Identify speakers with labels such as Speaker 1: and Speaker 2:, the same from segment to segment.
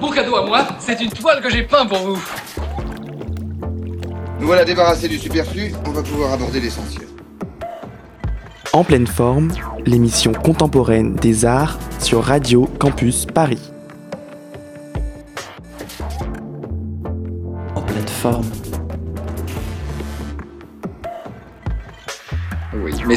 Speaker 1: Mon cadeau à moi, c'est une toile que j'ai peint pour vous.
Speaker 2: Nous voilà débarrassés du superflu, on va pouvoir aborder l'essentiel.
Speaker 3: En pleine forme, l'émission contemporaine des arts sur Radio Campus Paris.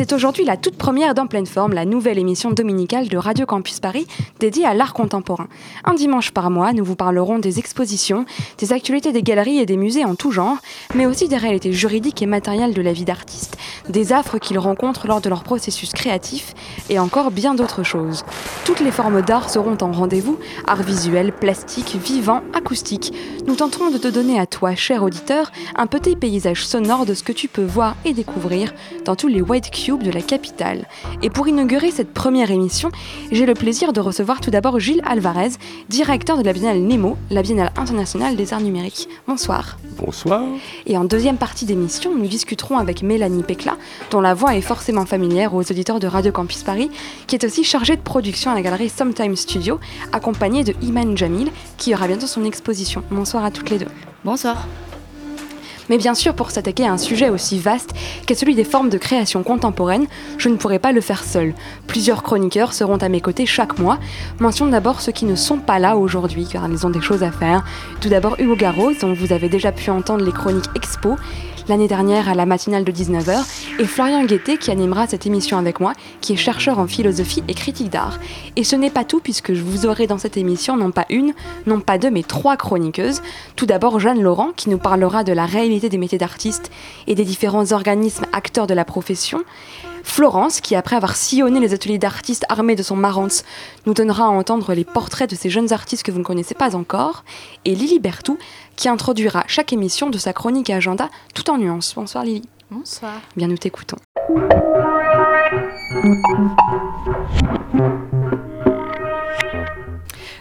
Speaker 4: C'est aujourd'hui la toute première d'En pleine forme, la nouvelle émission dominicale de Radio Campus Paris dédiée à l'art contemporain. Un dimanche par mois, nous vous parlerons des expositions, des actualités des galeries et des musées en tout genre, mais aussi des réalités juridiques et matérielles de la vie d'artiste, des affres qu'ils rencontrent lors de leur processus créatif et encore bien d'autres choses. Toutes les formes d'art seront en rendez-vous, art visuel, plastique, vivant, acoustique. Nous tenterons de te donner à toi, cher auditeur, un petit paysage sonore de ce que tu peux voir et découvrir dans tous les White Cube de la capitale. Et pour inaugurer cette première émission, j'ai le plaisir de recevoir tout d'abord Gilles Alvarez, directeur de la Biennale Nemo, la Biennale internationale des arts numériques. Bonsoir.
Speaker 5: Bonsoir.
Speaker 4: Et en deuxième partie d'émission, nous discuterons avec Mélanie Pecla, dont la voix est forcément familière aux auditeurs de Radio Campus Paris, qui est aussi chargée de production à la galerie Sometime Studio, accompagnée de Iman Jamil, qui aura bientôt son exposition. Bonsoir à toutes les deux.
Speaker 6: Bonsoir.
Speaker 4: Mais bien sûr, pour s'attaquer à un sujet aussi vaste qu'est celui des formes de création contemporaine, je ne pourrai pas le faire seul. Plusieurs chroniqueurs seront à mes côtés chaque mois. Mention d'abord ceux qui ne sont pas là aujourd'hui, car ils ont des choses à faire. Tout d'abord Hugo Garros, dont vous avez déjà pu entendre les chroniques Expo, l'année dernière à la matinale de 19h, et Florian Guettet qui animera cette émission avec moi, qui est chercheur en philosophie et critique d'art. Et ce n'est pas tout puisque je vous aurai dans cette émission non pas une, non pas deux, mais trois chroniqueuses. Tout d'abord Jeanne Laurent qui nous parlera de la réalité des métiers d'artiste et des différents organismes acteurs de la profession. Florence, qui après avoir sillonné les ateliers d'artistes armés de son Marantz, nous donnera à entendre les portraits de ces jeunes artistes que vous ne connaissez pas encore, et Lily Bertou, qui introduira chaque émission de sa chronique et agenda tout en nuances. Bonsoir Lily.
Speaker 6: Bonsoir.
Speaker 4: Bien, nous t'écoutons.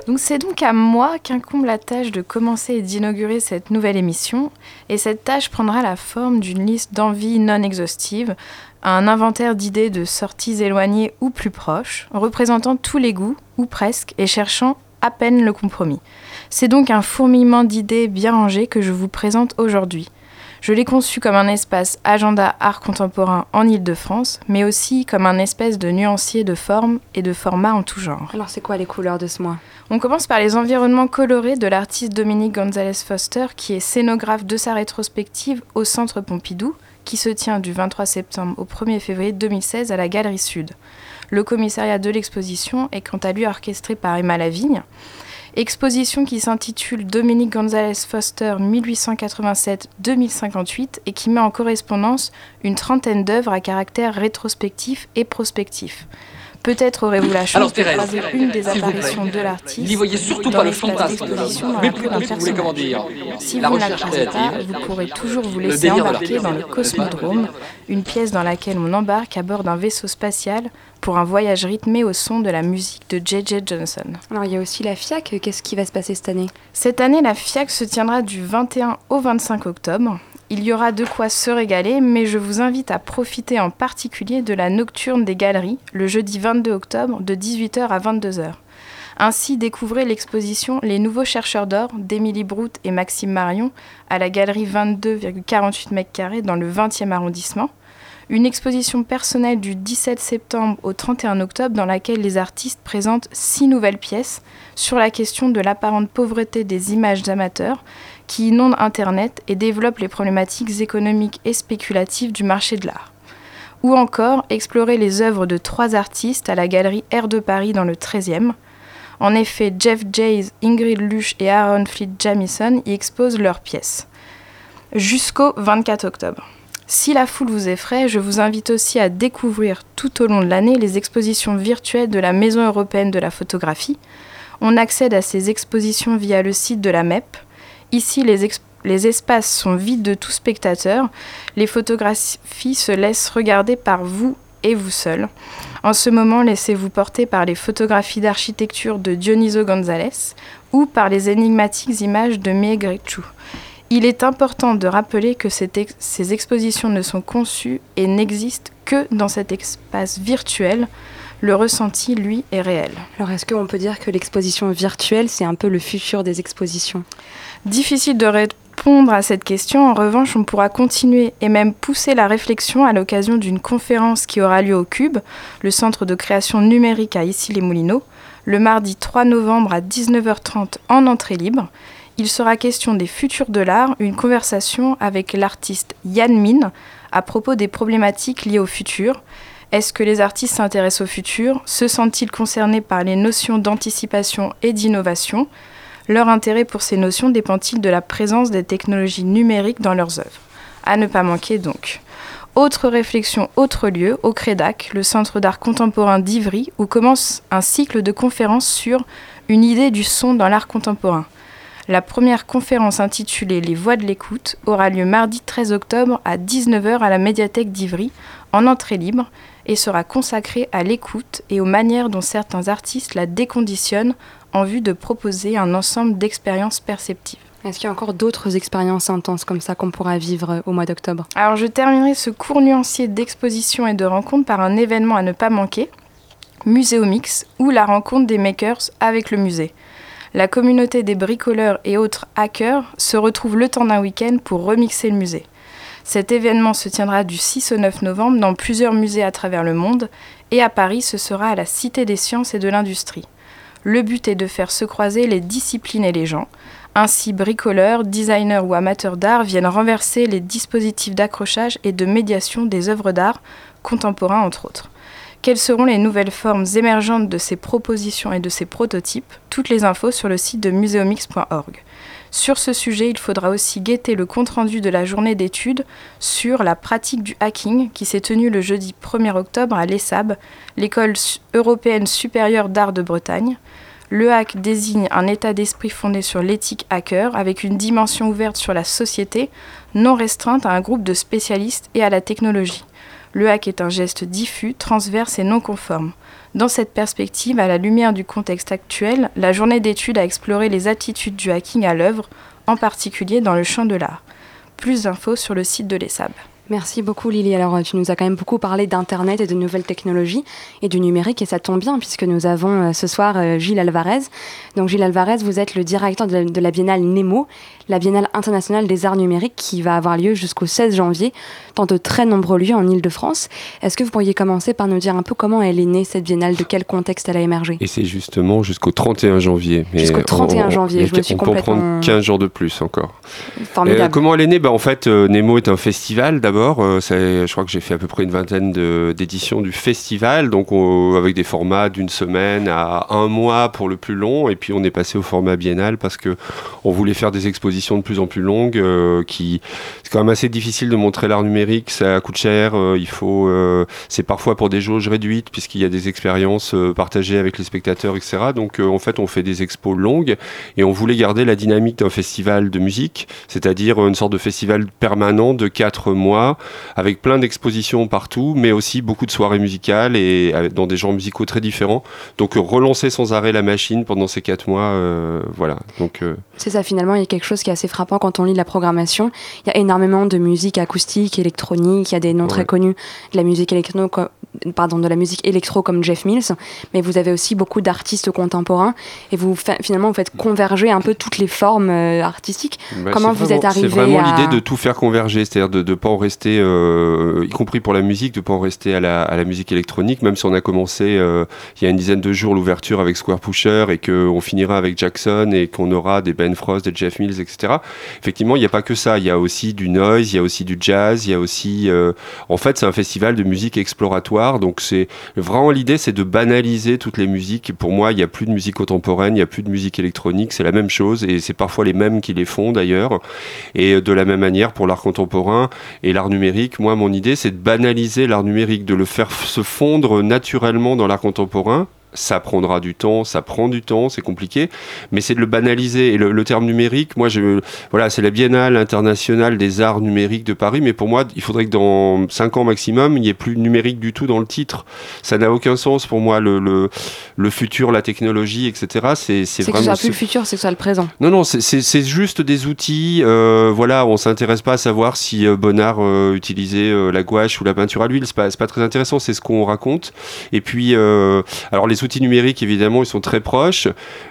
Speaker 6: Donc c'est donc à moi qu'incombe la tâche de commencer et d'inaugurer cette nouvelle émission, et cette tâche prendra la forme d'une liste d'envies non exhaustive, un inventaire d'idées de sorties éloignées ou plus proches, représentant tous les goûts, ou presque, et cherchant à peine le compromis. C'est donc un fourmillement d'idées bien rangées que je vous présente aujourd'hui. Je l'ai conçu comme un espace agenda art contemporain en Ile-de-France, mais aussi comme un espèce de nuancier de formes et de formats en tout genre.
Speaker 4: Alors c'est quoi les couleurs de ce mois?
Speaker 6: On commence par les environnements colorés de l'artiste Dominique Gonzalez Foster, qui est scénographe de sa rétrospective au Centre Pompidou, qui se tient du 23 septembre au 1er février 2016 à la Galerie Sud. Le commissariat de l'exposition est quant à lui orchestré par Emma Lavigne. Exposition qui s'intitule Dominique Gonzalez Foster 1887-2058 et qui met en correspondance une trentaine d'œuvres à caractère rétrospectif et prospectif. Peut-être aurez-vous la chance
Speaker 1: Alors,
Speaker 6: de croiser
Speaker 1: Thérèse,
Speaker 6: une des apparitions de l'artiste.
Speaker 1: N'y voyez surtout
Speaker 6: dans
Speaker 1: pas le fantasme. Mais vous voulez comment dire
Speaker 6: Si
Speaker 1: La
Speaker 6: vous ne la croisez pas, vous pourrez toujours vous laisser embarquer dans le Cosmodrome, une pièce dans laquelle on embarque à bord d'un vaisseau spatial pour un voyage rythmé au son de la musique de J.J. Johnson.
Speaker 4: Alors il y a aussi la FIAC, qu'est-ce qui va se passer cette année?
Speaker 6: Cette année, la FIAC se tiendra du 21 au 25 octobre. Il y aura de quoi se régaler, mais je vous invite à profiter en particulier de la nocturne des galeries, le jeudi 22 octobre, de 18h à 22h. Ainsi, découvrez l'exposition Les Nouveaux Chercheurs d'Or d'Émilie Brout et Maxime Marion à la galerie 22,48 m2 dans le 20e arrondissement. Une exposition personnelle du 17 septembre au 31 octobre dans laquelle les artistes présentent six nouvelles pièces sur la question de l'apparente pauvreté des images amateurs qui inondent Internet et développent les problématiques économiques et spéculatives du marché de l'art. Ou encore explorer les œuvres de trois artistes à la galerie Air de Paris dans le 13e. En effet, Jeff Jays, Ingrid Luch et Aaron Fleet Jamison y exposent leurs pièces. Jusqu'au 24 octobre. Si la foule vous effraie, je vous invite aussi à découvrir tout au long de l'année les expositions virtuelles de la Maison européenne de la photographie. On accède à ces expositions via le site de la MEP. Ici, les, espaces sont vides de tout spectateur. Les photographies se laissent regarder par vous et vous seul. En ce moment, laissez-vous porter par les photographies d'architecture de Dioniso González ou par les énigmatiques images de Megrechu. Il est important de rappeler que ces expositions ne sont conçues et n'existent que dans cet espace virtuel. Le ressenti, lui, est réel.
Speaker 4: Alors est-ce qu'on peut dire que l'exposition virtuelle, c'est un peu le futur des expositions?
Speaker 6: Difficile de répondre à cette question. En revanche, on pourra continuer et même pousser la réflexion à l'occasion d'une conférence qui aura lieu au Cube, le centre de création numérique à Issy-les-Moulineaux, le mardi 3 novembre à 19h30 en entrée libre il sera question des futurs de l'art, une conversation avec l'artiste Yann Min à propos des problématiques liées au futur. Est-ce que les artistes s'intéressent au futur? Se sentent-ils concernés par les notions d'anticipation et d'innovation? Leur intérêt pour ces notions dépend-il de la présence des technologies numériques dans leurs œuvres? À ne pas manquer donc. Autre réflexion, autre lieu, au CREDAC, le Centre d'art contemporain d'Ivry, où commence un cycle de conférences sur une idée du son dans l'art contemporain. La première conférence intitulée Les voix de l'écoute aura lieu mardi 13 octobre à 19h à la médiathèque d'Ivry, en entrée libre, et sera consacrée à l'écoute et aux manières dont certains artistes la déconditionnent en vue de proposer un ensemble d'expériences perceptives.
Speaker 4: Est-ce qu'il y a encore d'autres expériences intenses comme ça qu'on pourra vivre au mois d'octobre?
Speaker 6: Alors je terminerai ce cours nuancier d'exposition et de rencontres par un événement à ne pas manquer, Muséomix, ou la rencontre des makers avec le musée la communauté des bricoleurs et autres hackers se retrouve le temps d'un week-end pour remixer le musée. Cet événement se tiendra du 6 au 9 novembre dans plusieurs musées à travers le monde et à Paris ce sera à la Cité des sciences et de l'industrie. Le but est de faire se croiser les disciplines et les gens. Ainsi, bricoleurs, designers ou amateurs d'art viennent renverser les dispositifs d'accrochage et de médiation des œuvres d'art contemporains entre autres. Quelles seront les nouvelles formes émergentes de ces propositions et de ces prototypes? Toutes les infos sur le site de museomix.org. Sur ce sujet, il faudra aussi guetter le compte-rendu de la journée d'études sur la pratique du hacking qui s'est tenue le jeudi 1er octobre à l'ESAB, l'école européenne supérieure d'art de Bretagne. Le hack désigne un état d'esprit fondé sur l'éthique hacker avec une dimension ouverte sur la société, non restreinte à un groupe de spécialistes et à la technologie. Le hack est un geste diffus, transverse et non conforme. Dans cette perspective, à la lumière du contexte actuel, la journée d'études a exploré les attitudes du hacking à l'œuvre, en particulier dans le champ de l'art. Plus d'infos sur le site de l'ESAB.
Speaker 4: Merci beaucoup Lily. Alors tu nous as quand même beaucoup parlé d'Internet et de nouvelles technologies et du numérique et ça tombe bien puisque nous avons euh, ce soir euh, Gilles Alvarez. Donc Gilles Alvarez, vous êtes le directeur de la, Biennale Nemo, la Biennale internationale des arts numériques qui va avoir lieu jusqu'au 16 janvier dans de très nombreux lieux en Ile-de-France. Est-ce que vous pourriez commencer par nous dire un peu comment elle est née cette Biennale, de quel contexte elle a émergé?
Speaker 7: Et c'est justement jusqu'au 31 janvier.
Speaker 4: Jusqu'au 31 janvier, je me suis
Speaker 7: on
Speaker 4: complètement...
Speaker 7: peut prendre 15 jours de plus encore.
Speaker 4: Formidable. Euh,
Speaker 7: comment elle est née? Bah, En fait, Nemo est un festival d'abord euh, je crois que j'ai fait à peu près une vingtaine d'éditions du festival, donc avec des formats d'une semaine à un mois pour le plus long, et puis on est passé au format biennal parce que on voulait faire des expositions de plus en plus longues. Euh, qui c'est quand même assez difficile de montrer l'art numérique, ça coûte cher. Euh, il faut, c'est parfois pour des jauges réduites puisqu'il y a des expériences partagées avec les spectateurs, etc. Donc en fait, on fait des expos longues et on voulait garder la dynamique d'un festival de musique, c'est-à-dire une sorte de festival permanent de quatre mois avec plein d'expositions partout, mais aussi beaucoup de soirées musicales et dans des genres musicaux très différents. Donc euh, relancer sans arrêt la machine pendant ces quatre mois, euh, voilà. Donc
Speaker 4: euh, c'est ça finalement, il y a quelque chose qui est assez frappant quand on lit la programmation. Il y a énormément de musique acoustique, électronique, il y a des noms très connus de la musique électro, pardon, de la musique électro comme Jeff Mills, mais vous avez aussi beaucoup d'artistes contemporains et vous finalement vous faites converger un peu toutes les formes artistiques.
Speaker 7: Bah,
Speaker 4: Comment vous êtes arrivé
Speaker 7: C'est vraiment l'idée de tout faire converger, c'est-à-dire de ne pas en rester euh, y compris pour la musique, de pas en rester à la, à la musique électronique, même si on a commencé euh, il y a une dizaine de jours l'ouverture avec Square Pusher et qu'on finira avec Jackson et qu'on aura des Ben Frost, des Jeff Mills, etc. Effectivement, il n'y a pas que ça. Il y a aussi du noise, il y a aussi du jazz, il y a aussi. Euh, en fait, c'est un festival de musique exploratoire. Donc, c'est vraiment l'idée, c'est de banaliser toutes les musiques. Pour moi, il n'y a plus de musique contemporaine, il n'y a plus de musique électronique. C'est la même chose et c'est parfois les mêmes qui les font d'ailleurs. Et de la même manière pour l'art contemporain et l'art numérique moi, mon idée, c'est de banaliser l'art numérique, de le faire se fondre naturellement dans l'art contemporain ça prendra du temps, ça prend du temps, c'est compliqué, mais c'est de le banaliser. Et le, terme numérique, moi, je, voilà, c'est la Biennale internationale des arts numériques de Paris, mais pour moi, il faudrait que dans 5 ans maximum, il n'y ait plus numérique du tout dans le titre. Ça n'a aucun sens pour moi, le, le, le futur, la technologie, etc.
Speaker 4: C'est vraiment. que ce soit plus le futur, c'est que ce soit le présent.
Speaker 7: Non, non, c'est juste des outils. Euh, voilà, on s'intéresse pas à savoir si euh, Bonnard euh, utilisait la gouache ou la peinture à l'huile, c'est pas, pas très intéressant, c'est ce qu'on raconte. Et puis, alors les outils numériques, évidemment, ils sont très proches,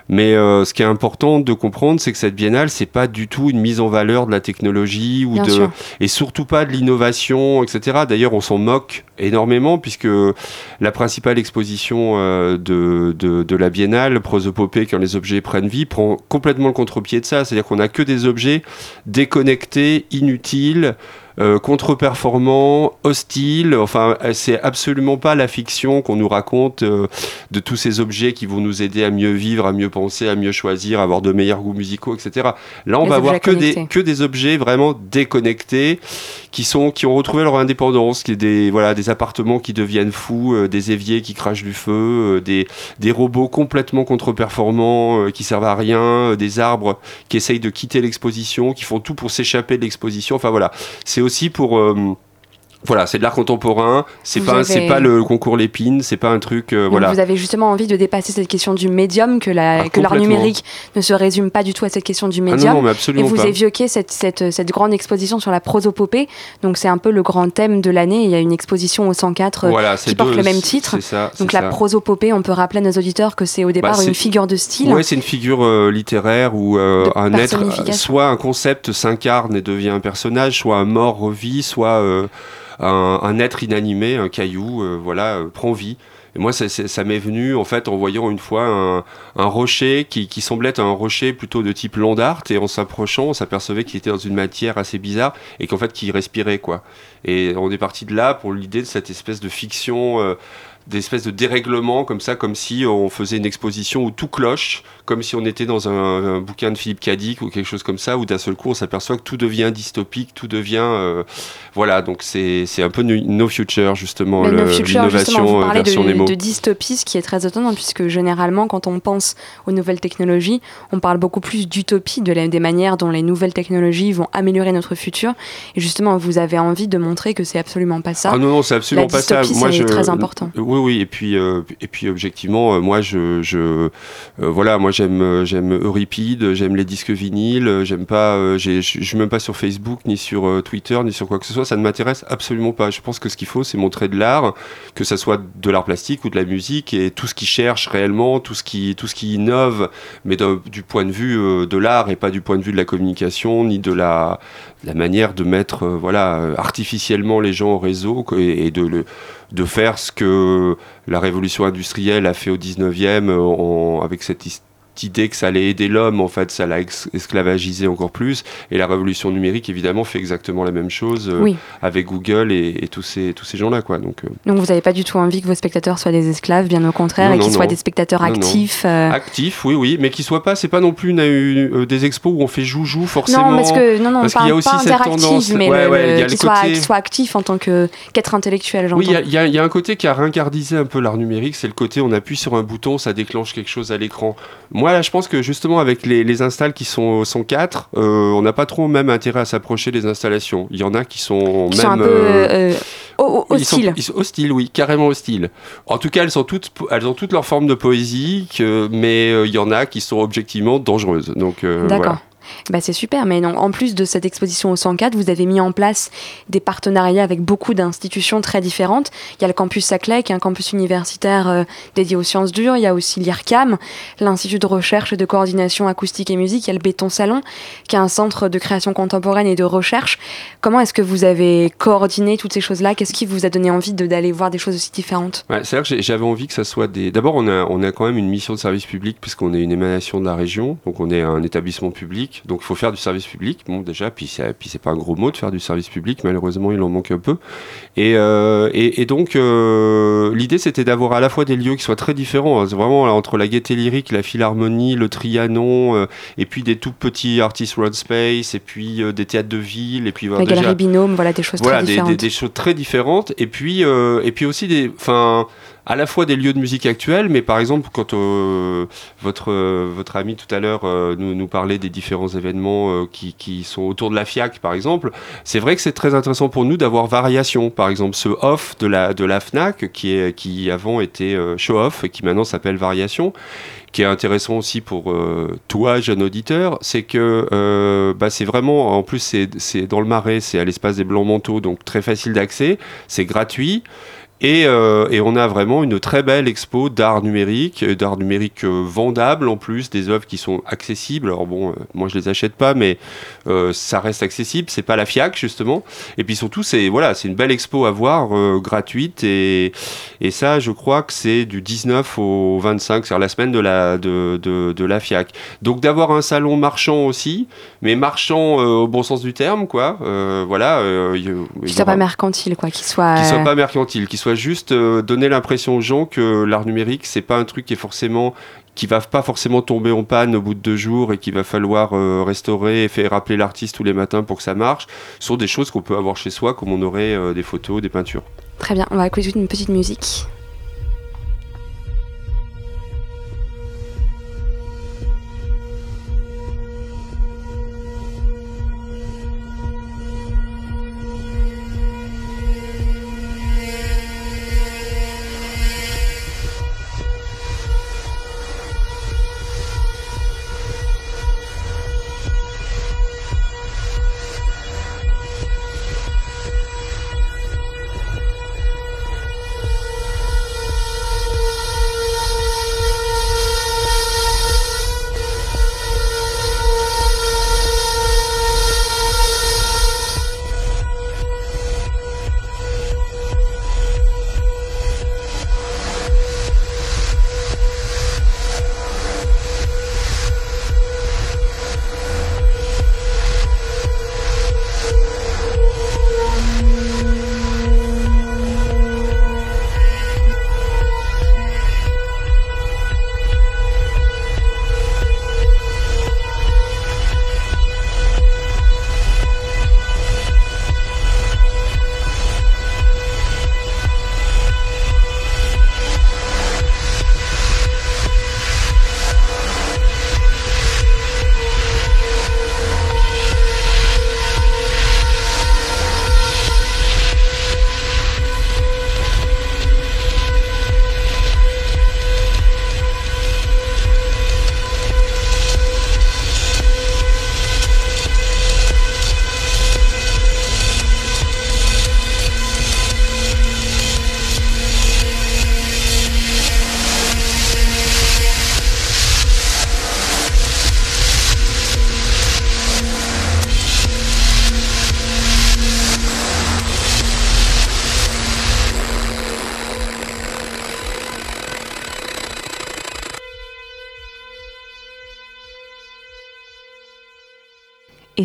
Speaker 7: mais euh, ce qui est important de comprendre, c'est que cette biennale, c'est pas du tout une mise en valeur de la technologie ou de, et surtout pas de l'innovation, etc. D'ailleurs, on s'en moque énormément puisque la principale exposition euh, de, de, de, la biennale, prosopopée, quand les objets prennent vie, prend complètement le contre-pied de ça. C'est-à-dire qu'on n'a que des objets déconnectés, inutiles. Euh, contre-performant, hostile. Enfin, c'est absolument pas la fiction qu'on nous raconte euh, de tous ces objets qui vont nous aider à mieux vivre, à mieux penser, à mieux choisir, à avoir de meilleurs goûts musicaux, etc. Là, on va voir que des, que des objets vraiment déconnectés qui, sont, qui ont retrouvé leur indépendance, qui des, voilà, des appartements qui deviennent fous, euh, des éviers qui crachent du feu, des, des robots complètement contre-performants qui servent à rien, des arbres qui essayent de quitter l'exposition, qui font tout pour s'échapper de l'exposition. Enfin voilà, c'est aussi pour euh, voilà, c'est de l'art contemporain. C'est pas, pas le concours Lépine. C'est pas un truc. Euh, voilà.
Speaker 4: Vous avez justement envie de dépasser cette question du médium, que la, ah, l'art numérique ne se résume pas du tout à cette question du ah médium.
Speaker 7: non, mais absolument
Speaker 4: et vous évoquez cette, cette, cette, grande exposition sur la prosopopée. Donc c'est un peu le grand thème de l'année. Il y a une exposition au 104
Speaker 7: voilà,
Speaker 4: qui porte le même titre.
Speaker 7: Ça,
Speaker 4: Donc la prosopopée, on peut rappeler à nos auditeurs que c'est au départ bah, une figure de style.
Speaker 7: Oui, c'est une figure euh, littéraire où euh, un être, soit un concept s'incarne et devient un personnage, soit un mort revit, soit un, être inanimé, un caillou, euh, voilà, euh, prend vie. Et moi, ça, m'est venu en fait en voyant une fois un, rocher qui, semblait être un rocher plutôt de type land art, et en s'approchant, on s'apercevait qu'il était dans une matière assez bizarre et qu'en fait, qu'il respirait quoi. Et on est parti de là pour l'idée de cette espèce de fiction. Euh, d'espèces de dérèglements comme ça, comme si on faisait une exposition où tout cloche, comme si on était dans un, bouquin de Philippe Cadic ou quelque chose comme ça, où d'un seul coup on s'aperçoit que tout devient dystopique, tout devient... Euh, voilà, donc c'est un peu No Future justement, l'innovation
Speaker 4: euh, version de, de dystopie, ce qui est très étonnant, puisque généralement quand on pense aux nouvelles technologies, on parle beaucoup plus d'utopie, de des manières dont les nouvelles technologies vont améliorer notre futur. Et justement, vous avez envie de montrer que c'est absolument pas ça.
Speaker 7: Ah non, non, c'est absolument pas ça.
Speaker 4: Moi, c'est très important.
Speaker 7: Oui, oui, et puis, euh, et puis objectivement, euh, moi, je, euh, voilà, moi j'aime, j'aime Euripide, j'aime les disques vinyles, j'aime pas, suis même pas sur Facebook, ni sur Twitter, ni sur quoi que ce soit, ça ne m'intéresse absolument pas. Je pense que ce qu'il faut, c'est montrer de l'art, que ça soit de l'art plastique ou de la musique, et tout ce qui cherche réellement, tout ce qui, tout ce qui innove, mais du point de vue de l'art et pas du point de vue de la communication, ni de la, la manière de mettre, voilà, artificiellement les gens au réseau et, de le de faire ce que la révolution industrielle a fait au 19e euh, avec cette, idée que ça allait aider l'homme, en fait, ça l'a esclavagisé encore plus. Et la révolution numérique, évidemment, fait exactement la même chose euh, avec Google et, tous ces, tous ces gens-là. Quoi. Donc, euh.
Speaker 4: Donc vous n'avez pas du tout envie que vos spectateurs soient des esclaves, bien au contraire, et qu'ils soient des spectateurs actifs.
Speaker 7: Euh. Actifs, oui, oui, mais qu'ils soient pas, c'est pas non plus une, des expos où on fait joujou forcément.
Speaker 4: Non, parce que non, non, parce qu'il y a aussi cette tendance, mais qu'ils soient, actifs en tant qu'être intellectuel.
Speaker 7: Oui, il y, y, a un côté qui a rincardisé un peu l'art numérique, c'est le côté on appuie sur un bouton, ça déclenche quelque chose à l'écran. Moi, moi, je pense que justement, avec les, les installs qui sont, sont quatre, euh, on n'a pas trop même intérêt à s'approcher des installations. Il y en a qui sont même.
Speaker 4: Sont un peu euh, euh, hostiles.
Speaker 7: Ils sont, hostiles, oui, carrément hostiles. En tout cas, elles, sont toutes, elles ont toutes leur forme de poésie, mais il y en a qui sont objectivement dangereuses. Donc, D'accord.
Speaker 4: Bah c'est super, mais non, en plus de cette exposition au 104, vous avez mis en place des partenariats avec beaucoup d'institutions très différentes. Il y a le campus Saclay, qui est un campus universitaire euh, dédié aux sciences dures. Il y a aussi l'IRCAM, l'Institut de recherche et de coordination acoustique et musique. Il y a le Béton Salon, qui est un centre de création contemporaine et de recherche. Comment est-ce que vous avez coordonné toutes ces choses-là? Qu'est-ce qui vous a donné envie d'aller voir des choses aussi différentes?
Speaker 7: Ouais, C'est vrai que j'avais envie que ça soit des... D'abord, on a, on a quand même une mission de service public, puisqu'on est une émanation de la région, donc on est un établissement public donc il faut faire du service public, bon déjà, puis c'est, puis c'est pas un gros mot de faire du service public, malheureusement il en manque un peu. Et, euh, et, donc euh, l'idée c'était d'avoir à la fois des lieux qui soient très différents, hein. vraiment entre la gaieté lyrique, la philharmonie, le Trianon, euh, et puis des tout petits artistes road space, et puis des théâtres de ville, et puis
Speaker 4: la galerie binôme, voilà des choses
Speaker 7: très
Speaker 4: différentes.
Speaker 7: Des, des, choses très différentes, et puis, et puis aussi des... Enfin, à la fois des lieux de musique actuels, mais par exemple, quand votre, votre ami tout à l'heure nous, nous parlait des différents événements qui, sont autour de la FIAC, par exemple, c'est vrai que c'est très intéressant pour nous d'avoir variation. Par exemple, ce off de la, de la FNAC, qui, est, qui avant était show off, et qui maintenant s'appelle variation qui est intéressant aussi pour euh, toi, jeune auditeur, c'est que euh, bah, c'est vraiment, en plus c'est dans le marais, c'est à l'espace des Blancs Manteaux, donc très facile d'accès, c'est gratuit. Euh, et, on a vraiment une très belle expo d'art numérique, d'art numérique euh, vendable en plus, des œuvres qui sont accessibles. Alors bon, euh, moi je les achète pas, mais ça reste accessible. C'est pas la FIAC justement. Et puis surtout, c'est voilà, c'est une belle expo à voir, gratuite. Et, et ça, je crois que c'est du 19 au 25, c'est-à-dire la semaine de la de, de, de la FIAC. Donc d'avoir un salon marchand aussi, mais marchand au bon sens du terme, quoi. voilà.
Speaker 4: qui soit pas mercantile, quoi. Qui soit.
Speaker 7: Qui soit pas mercantile, qui soit juste euh, donner l'impression aux gens que l'art numérique, c'est pas un truc qui est forcément qui va pas forcément tomber en panne au bout de deux jours et qu'il va falloir euh, restaurer et faire rappeler l'artiste tous les matins pour que ça marche, sont des choses qu'on peut avoir chez soi comme on aurait euh, des photos, des peintures.
Speaker 4: Très bien, on va écouter une petite musique.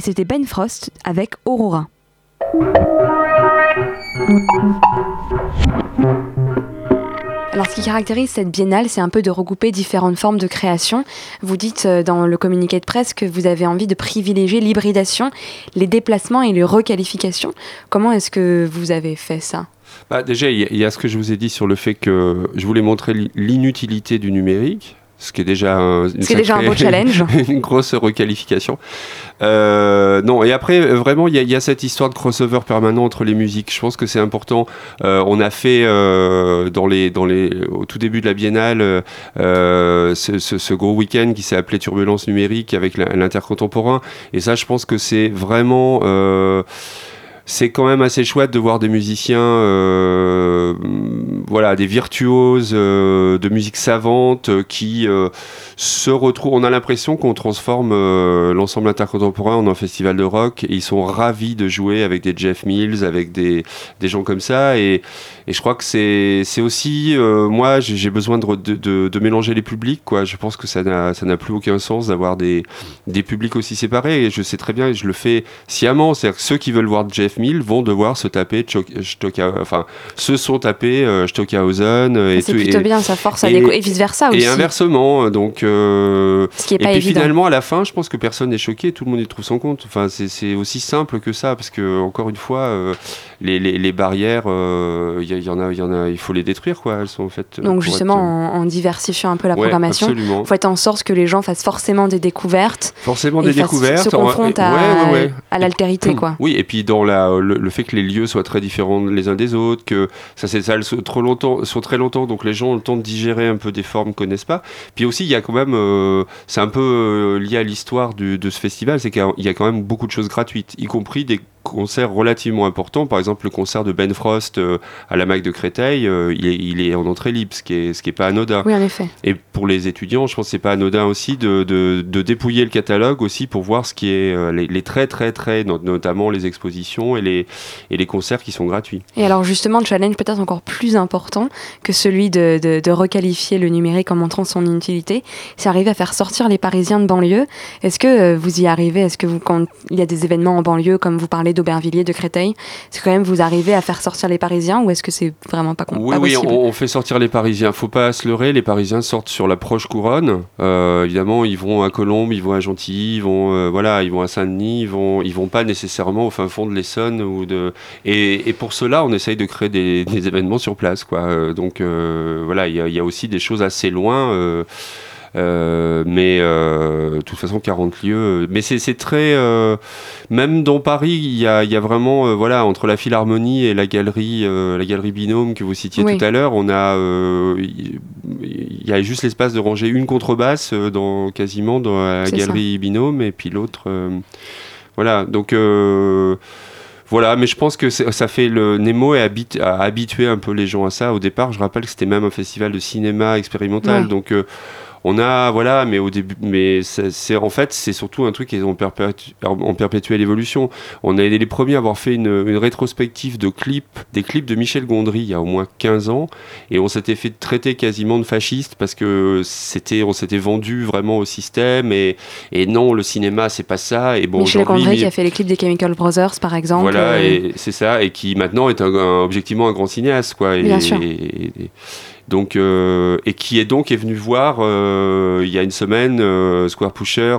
Speaker 4: C'était Ben Frost avec Aurora. Alors, ce qui caractérise cette biennale, c'est un peu de regrouper différentes formes de création. Vous dites euh, dans le communiqué de presse que vous avez envie de privilégier l'hybridation, les déplacements et les requalifications. Comment est-ce que vous avez fait ça?
Speaker 7: Bah, Déjà, il y, a ce que je vous ai dit sur le fait que je voulais montrer l'inutilité du numérique ce qui est déjà un,
Speaker 4: déjà un beau challenge.
Speaker 7: une grosse requalification. Euh, non, et après, vraiment, il y, a cette histoire de crossover permanent entre les musiques. Je pense que c'est important. Euh, on a fait euh, dans les, dans les, au tout début de la biennale ce, ce, gros week-end qui s'est appelé Turbulence numérique avec l'intercontemporain. Et ça, je pense que c'est vraiment c'est quand même assez chouette de voir des musiciens, euh, voilà, des virtuoses euh, de musique savante euh, qui se retrouvent. On a l'impression qu'on transforme l'ensemble intercontemporain en un festival de rock et ils sont ravis de jouer avec des Jeff Mills, avec des, des gens comme ça. Et, et je crois que c'est aussi, moi, j'ai besoin de, de, de, mélanger les publics. Quoi. Je pense que ça n'a plus aucun sens d'avoir des, des publics aussi séparés. Et je sais très bien, et je le fais sciemment. C'est-à-dire que ceux qui veulent voir Jeff 1000 vont devoir se taper, enfin, se sont tapés euh, Stockhausen. Et
Speaker 4: C'est plutôt
Speaker 7: et-
Speaker 4: bien, ça force à
Speaker 7: et-
Speaker 4: découvrir. Et vice-versa aussi.
Speaker 7: et inversement, donc. euh,
Speaker 4: Ce qui est
Speaker 7: et
Speaker 4: pas
Speaker 7: puis
Speaker 4: évident.
Speaker 7: finalement, à la fin, je pense que personne n'est choqué, tout le monde y trouve son compte. Enfin, c'est- c'est aussi simple que ça, parce que encore une fois, euh, les, les- les barrières, euh, il y, il y en a, il y en a, il faut les détruire, quoi. Elles sont faites.
Speaker 4: Donc
Speaker 7: pour
Speaker 4: justement,
Speaker 7: être-
Speaker 4: en, en diversifiant un peu la
Speaker 7: Ouais,
Speaker 4: programmation, il faut être en sorte que les gens fassent forcément des découvertes
Speaker 7: Forcément des découvertes.
Speaker 4: se
Speaker 7: en-
Speaker 4: confrontent à,
Speaker 7: ouais,
Speaker 4: à l'altérité, quoi.
Speaker 7: Oui, et puis dans la, le, le fait que les lieux soient très différents les uns des autres, que ça s'étale trop longtemps, sur très longtemps, donc les gens ont le temps de digérer un peu des formes qu'ils connaissent pas. Puis aussi, il y a quand même, euh, c'est un peu euh, lié à l'histoire de ce festival, c'est qu'il y a quand même beaucoup de choses gratuites, y compris des concerts relativement importants. Par exemple, le concert de Ben Frost euh, à la Mac de Créteil, euh, il, est, il est en entrée libre, ce qui est, ce qui est pas anodin.
Speaker 4: Oui, en effet.
Speaker 7: Et pour les étudiants, je pense que c'est pas anodin aussi de, de, de dépouiller le catalogue aussi pour voir ce qui est euh, les, les très très très not- notamment les expositions et les et les concerts qui sont gratuits.
Speaker 4: Et alors justement, le challenge peut-être encore plus important que celui de, de- de requalifier le numérique en montrant son utilité, c'est arriver à faire sortir les Parisiens de banlieue. Est-ce que vous y arrivez? Est-ce que vous, quand il y a des événements en banlieue, comme vous parlez d'Aubervilliers, de Créteil, est-ce que quand même vous arrivez à faire sortir les Parisiens ou est-ce que c'est vraiment pas,
Speaker 7: Oui
Speaker 4: pas
Speaker 7: oui,
Speaker 4: possible
Speaker 7: on, on fait sortir les Parisiens. Faut pas se leurrer, les Parisiens sortent sur la proche couronne. Euh, évidemment, ils vont à Colombes, ils vont à Gentilly, ils vont euh, voilà, ils vont à Saint-Denis, ils vont ils vont pas nécessairement au fin fond de l'Essonne ou de et, et pour cela, on essaye de créer des, des événements sur place quoi. Euh, donc euh, voilà, il y, a- il y a aussi des choses assez loin. Euh, mais euh, de toute façon 40 lieux euh, mais c'est très même dans Paris il y a, y a vraiment voilà entre la Philharmonie et la galerie la galerie Binôme que vous citiez
Speaker 4: Oui.
Speaker 7: tout à l'heure on a il y a juste l'espace de ranger une contrebasse dans quasiment dans la galerie Binôme et puis l'autre voilà donc voilà, mais je pense que ça fait le Nemo est a habitué un peu les gens à ça. Au départ, je rappelle que c'était même un festival de cinéma expérimental,
Speaker 4: Ouais.
Speaker 7: donc euh, on a voilà, mais au début, mais c'est en fait c'est surtout un truc qui est en, perpétu- en perpétuelle évolution. On a été les premiers à avoir fait une, une rétrospective de clips, des clips de Michel Gondry il y a au moins 15 ans, et on s'était fait traiter quasiment de fasciste parce que c'était, on s'était vendu vraiment au système et, et non, le cinéma c'est pas ça. Et bon,
Speaker 4: Michel Gondry qui a fait les clips des Chemical Brothers, par exemple.
Speaker 7: voilà,
Speaker 4: euh,
Speaker 7: et c'est ça, et qui maintenant est un, un- objectivement un grand cinéaste, quoi. Et,
Speaker 4: Bien sûr.
Speaker 7: et- et- donc, euh, et qui est donc est venu voir euh, il y a une semaine euh, Square Pusher,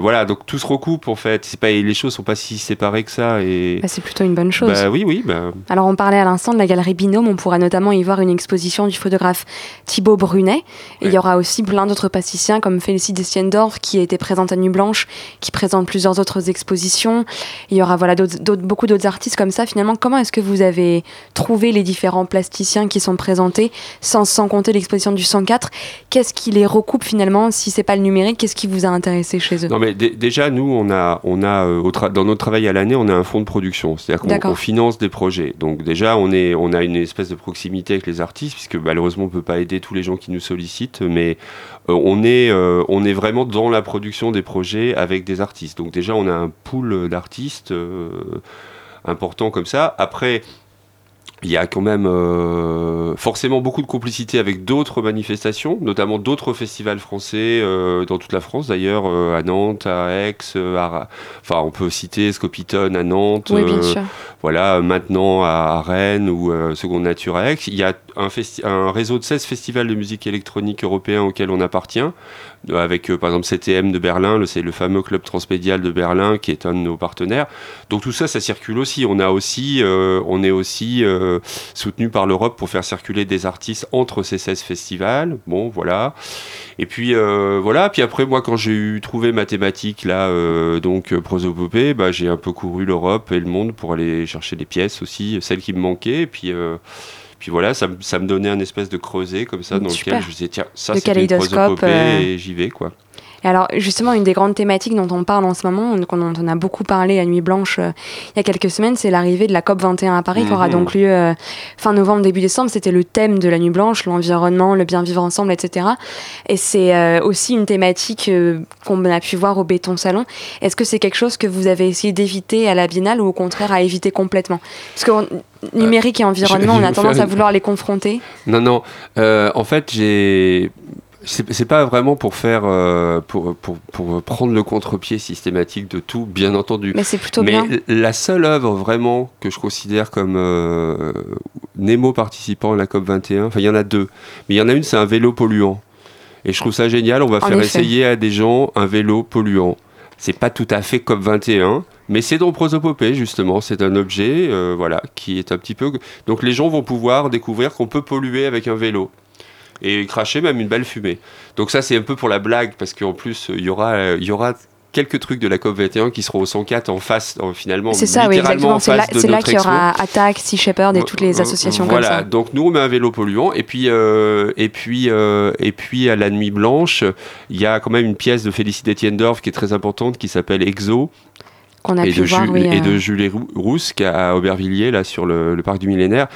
Speaker 7: voilà. Donc tout se recoupe en fait. C'est pas les choses sont pas si séparées que ça. Et
Speaker 4: bah, c'est plutôt une bonne chose.
Speaker 7: bah oui, oui, bah,
Speaker 4: Alors on parlait à l'instant de la galerie Binôme, on pourra notamment y voir une exposition du photographe Thibaut Brunet. Et il y aura aussi plein d'autres plasticiens comme Félicie Destiendorf qui a été présente à Nuit Blanche, qui présente plusieurs autres expositions. Il y aura voilà, beaucoup d'autres artistes comme ça. Finalement, comment est-ce que vous avez trouvé les différents plasticiens qui sont présentés, sans, sans compter l'exposition du 104 Qu'est-ce qui les recoupe finalement Si c'est pas le numérique, qu'est-ce qui vous a intéressé chez eux?
Speaker 7: Non mais dé- déjà nous on a on a euh, dans notre travail à l'année on a un fonds de production. C'est-à-dire qu'on finance des projets. Donc déjà on est on a une espèce de proximité avec les artistes puisque malheureusement on peut pas aider tous les gens qui nous sollicitent mais euh, on est euh, on est vraiment dans la production des projets avec des artistes. Donc déjà on a un pool d'artistes important comme ça. Après il y a quand même euh, forcément beaucoup de complicité avec d'autres manifestations, notamment d'autres festivals français euh, dans toute la France d'ailleurs, euh, à Nantes, à Aix, à enfin on peut citer Scopiton à Nantes,
Speaker 4: Oui, bien sûr.
Speaker 7: voilà maintenant à, Rennes ou Seconde Nature à Aix. Il y a un, réseau de 16 festivals de musique électronique européens auxquels on appartient, avec par exemple CTM de Berlin, le- c'est le fameux club transmédial de Berlin qui est un de nos partenaires. Donc tout ça, ça circule aussi. On a aussi, on est aussi soutenu par l'Europe pour faire circuler des artistes entre ces 16 festivals. Bon, voilà. Et puis euh, voilà. Puis après, moi, quand j'ai eu trouvé ma thématique là, euh, donc euh, prosopopée, bah, j'ai un peu couru l'Europe et le monde pour aller chercher des pièces aussi, celles qui me manquaient. Et puis euh, puis voilà, ça, me- ça me donnait un espèce de creuset comme ça dans
Speaker 4: Super.
Speaker 7: lequel je disais tiens, ça c'est une prosopopée
Speaker 4: euh,
Speaker 7: et j'y vais quoi.
Speaker 4: Et alors, justement, une des grandes thématiques dont on parle en ce moment, dont on on a beaucoup parlé à Nuit Blanche euh, il y a quelques semaines, c'est l'arrivée de la COP 21 à Paris, qui aura
Speaker 7: Mhm.
Speaker 4: donc lieu euh, fin novembre, début décembre. C'était le thème de la Nuit Blanche, l'environnement, le bien vivre ensemble, etc. Et c'est euh, aussi une thématique qu'on a pu voir au Béton Salon. Est-ce que c'est quelque chose que vous avez essayé d'éviter à la Biennale ou au contraire à éviter complètement? Parce que on- numérique et environnement, on a tendance à vouloir les confronter.
Speaker 7: Non, non. en fait, j'ai. C'est pas vraiment pour faire euh, pour, pour, pour, prendre le contre-pied systématique de tout, bien entendu.
Speaker 4: Mais c'est plutôt
Speaker 7: Mais
Speaker 4: bien.
Speaker 7: la seule œuvre vraiment que je considère comme euh, Nemo participant à la COP 21, enfin il y en a deux, mais il y en a une c'est un vélo polluant. Et je trouve ça génial. On va
Speaker 4: En
Speaker 7: faire
Speaker 4: effet.
Speaker 7: essayer à des gens un vélo polluant. C'est pas tout à fait COP 21, mais c'est dans Prosopopée justement. C'est un objet, euh, voilà, qui est un petit peu. Donc les gens vont pouvoir découvrir qu'on peut polluer avec un vélo et cracher même une belle fumée. Donc ça c'est un peu pour la blague parce qu'en plus il y aura, euh, il y aura quelques trucs de la COP 21 qui seront au 104 en face, euh, finalement,
Speaker 4: C'est ça, oui, exactement.
Speaker 7: en
Speaker 4: C'est là, qu'il y aura Attack, Sea Shepherd et toutes les
Speaker 7: Euh,
Speaker 4: associations
Speaker 7: voilà.
Speaker 4: comme ça.
Speaker 7: Donc nous on met un vélo polluant et puis euh, et puis euh, et puis à la nuit blanche, il y a quand même une pièce de Félicité Tiendorf qui est très importante qui s'appelle Exo
Speaker 4: Qu'on a
Speaker 7: et
Speaker 4: pu
Speaker 7: de,
Speaker 4: voir, oui.
Speaker 7: et de
Speaker 4: euh,
Speaker 7: Jules Rou- Rousse à Aubervilliers là sur le, le parc du millénaire.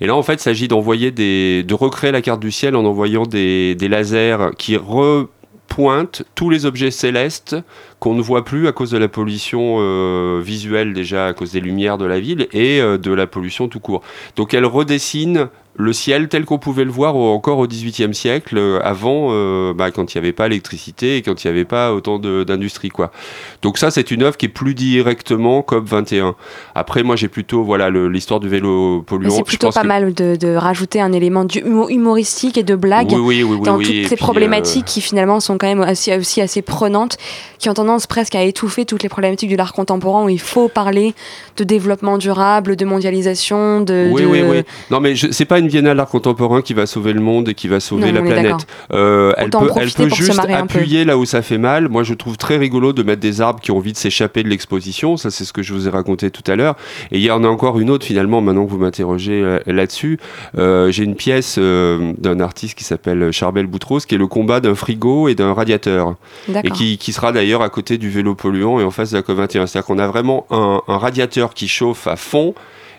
Speaker 7: Et là en fait il s'agit d'envoyer des de recréer la carte du ciel en envoyant des, des lasers qui repointent tous les objets célestes qu'on ne voit plus à cause de la pollution euh, visuelle déjà à cause des lumières de la ville et euh, de la pollution tout court. Donc elle redessine le ciel tel qu'on pouvait le voir au- encore au XVIIIe siècle, euh, avant, euh, bah, quand il n'y avait pas l'électricité et quand il n'y avait pas autant d'industrie. quoi. Donc ça, c'est une œuvre qui est plus directement COP 21. Après, moi, j'ai plutôt voilà l'histoire du vélo polluant.
Speaker 4: C'est
Speaker 7: Je
Speaker 4: plutôt
Speaker 7: pense
Speaker 4: pas
Speaker 7: que-
Speaker 4: mal de, de rajouter un élément du humoristique et de blague
Speaker 7: Oui, oui, oui, oui,
Speaker 4: dans toutes ces
Speaker 7: puis,
Speaker 4: problématiques qui finalement sont quand même aussi, aussi assez prenantes, qui ont tendance presque à étouffer toutes les problématiques de l'art contemporain où il faut parler de développement durable, de mondialisation, de...
Speaker 7: Oui,
Speaker 4: de-
Speaker 7: oui, oui. Non, mais c'est pas une biennale d'art contemporain qui va sauver le monde et qui va sauver
Speaker 4: Non,
Speaker 7: la planète. Euh, elle peut, elle juste appuyer là où ça fait mal. Moi, je trouve très rigolo de mettre des arbres qui ont envie de s'échapper de l'exposition. Ça, c'est ce que je vous ai raconté tout à l'heure. Et il y en a encore une autre, finalement, maintenant que vous m'interrogez euh, là-dessus. Euh, J'ai une pièce euh, d'un artiste qui s'appelle Charbel Boutros, qui est le combat d'un frigo et d'un radiateur. Et qui, qui sera d'ailleurs à côté du vélo polluant et en face de la COP21. C'est-à-dire qu'on a vraiment un, un radiateur qui chauffe à fond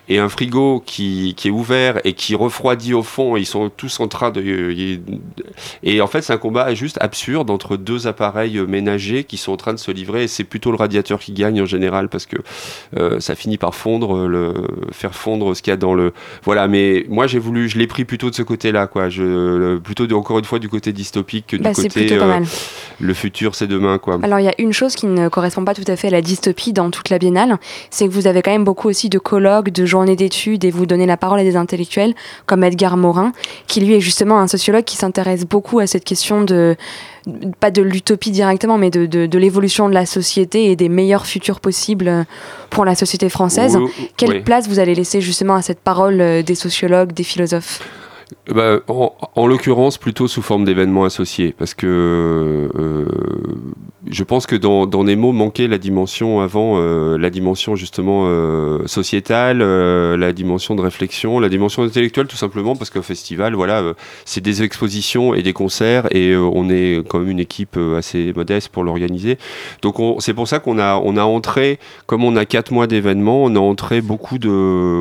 Speaker 7: et un frigo qui, qui est ouvert et qui refroidit au fond. Et ils sont tous en train de. Et en fait, c'est un combat juste absurde entre deux appareils ménagers qui sont en train de se livrer. Et c'est plutôt le radiateur qui gagne en général parce que euh, ça finit par fondre, le, faire fondre ce qu'il y a dans le. Voilà, mais moi j'ai voulu, je l'ai pris plutôt de ce côté-là, quoi. Je, plutôt de- encore une fois du côté dystopique que du
Speaker 4: Bah,
Speaker 7: côté.
Speaker 4: plutôt pas
Speaker 7: euh,
Speaker 4: mal.
Speaker 7: le futur c'est demain, quoi.
Speaker 4: Alors il y a une chose qui ne correspond pas tout à fait à la dystopie dans toute la biennale, c'est que vous avez quand même beaucoup aussi de colloques, de journées d'études et vous donnez la parole à des intellectuels comme Edgar Morin, qui lui est justement un sociologue qui s'intéresse beaucoup à cette question de pas de l'utopie directement, mais de, de, de l'évolution de la société et des meilleurs futurs possibles pour la société française.
Speaker 7: Oui,
Speaker 4: Quelle place vous allez laisser justement à cette parole euh, des sociologues, des philosophes?
Speaker 7: Bah, en, en l'occurrence, plutôt sous forme d'événements associés, parce que euh, je pense que dans, dans Nemo manquait la dimension avant, euh, la dimension justement euh, sociétale, euh, la dimension de réflexion, la dimension intellectuelle, tout simplement parce qu'un festival, voilà, c'est des expositions et des concerts, et on est quand même une équipe assez modeste pour l'organiser. Donc on- c'est pour ça qu'on a, on a entré, comme on a quatre mois d'événements, on a entré beaucoup de,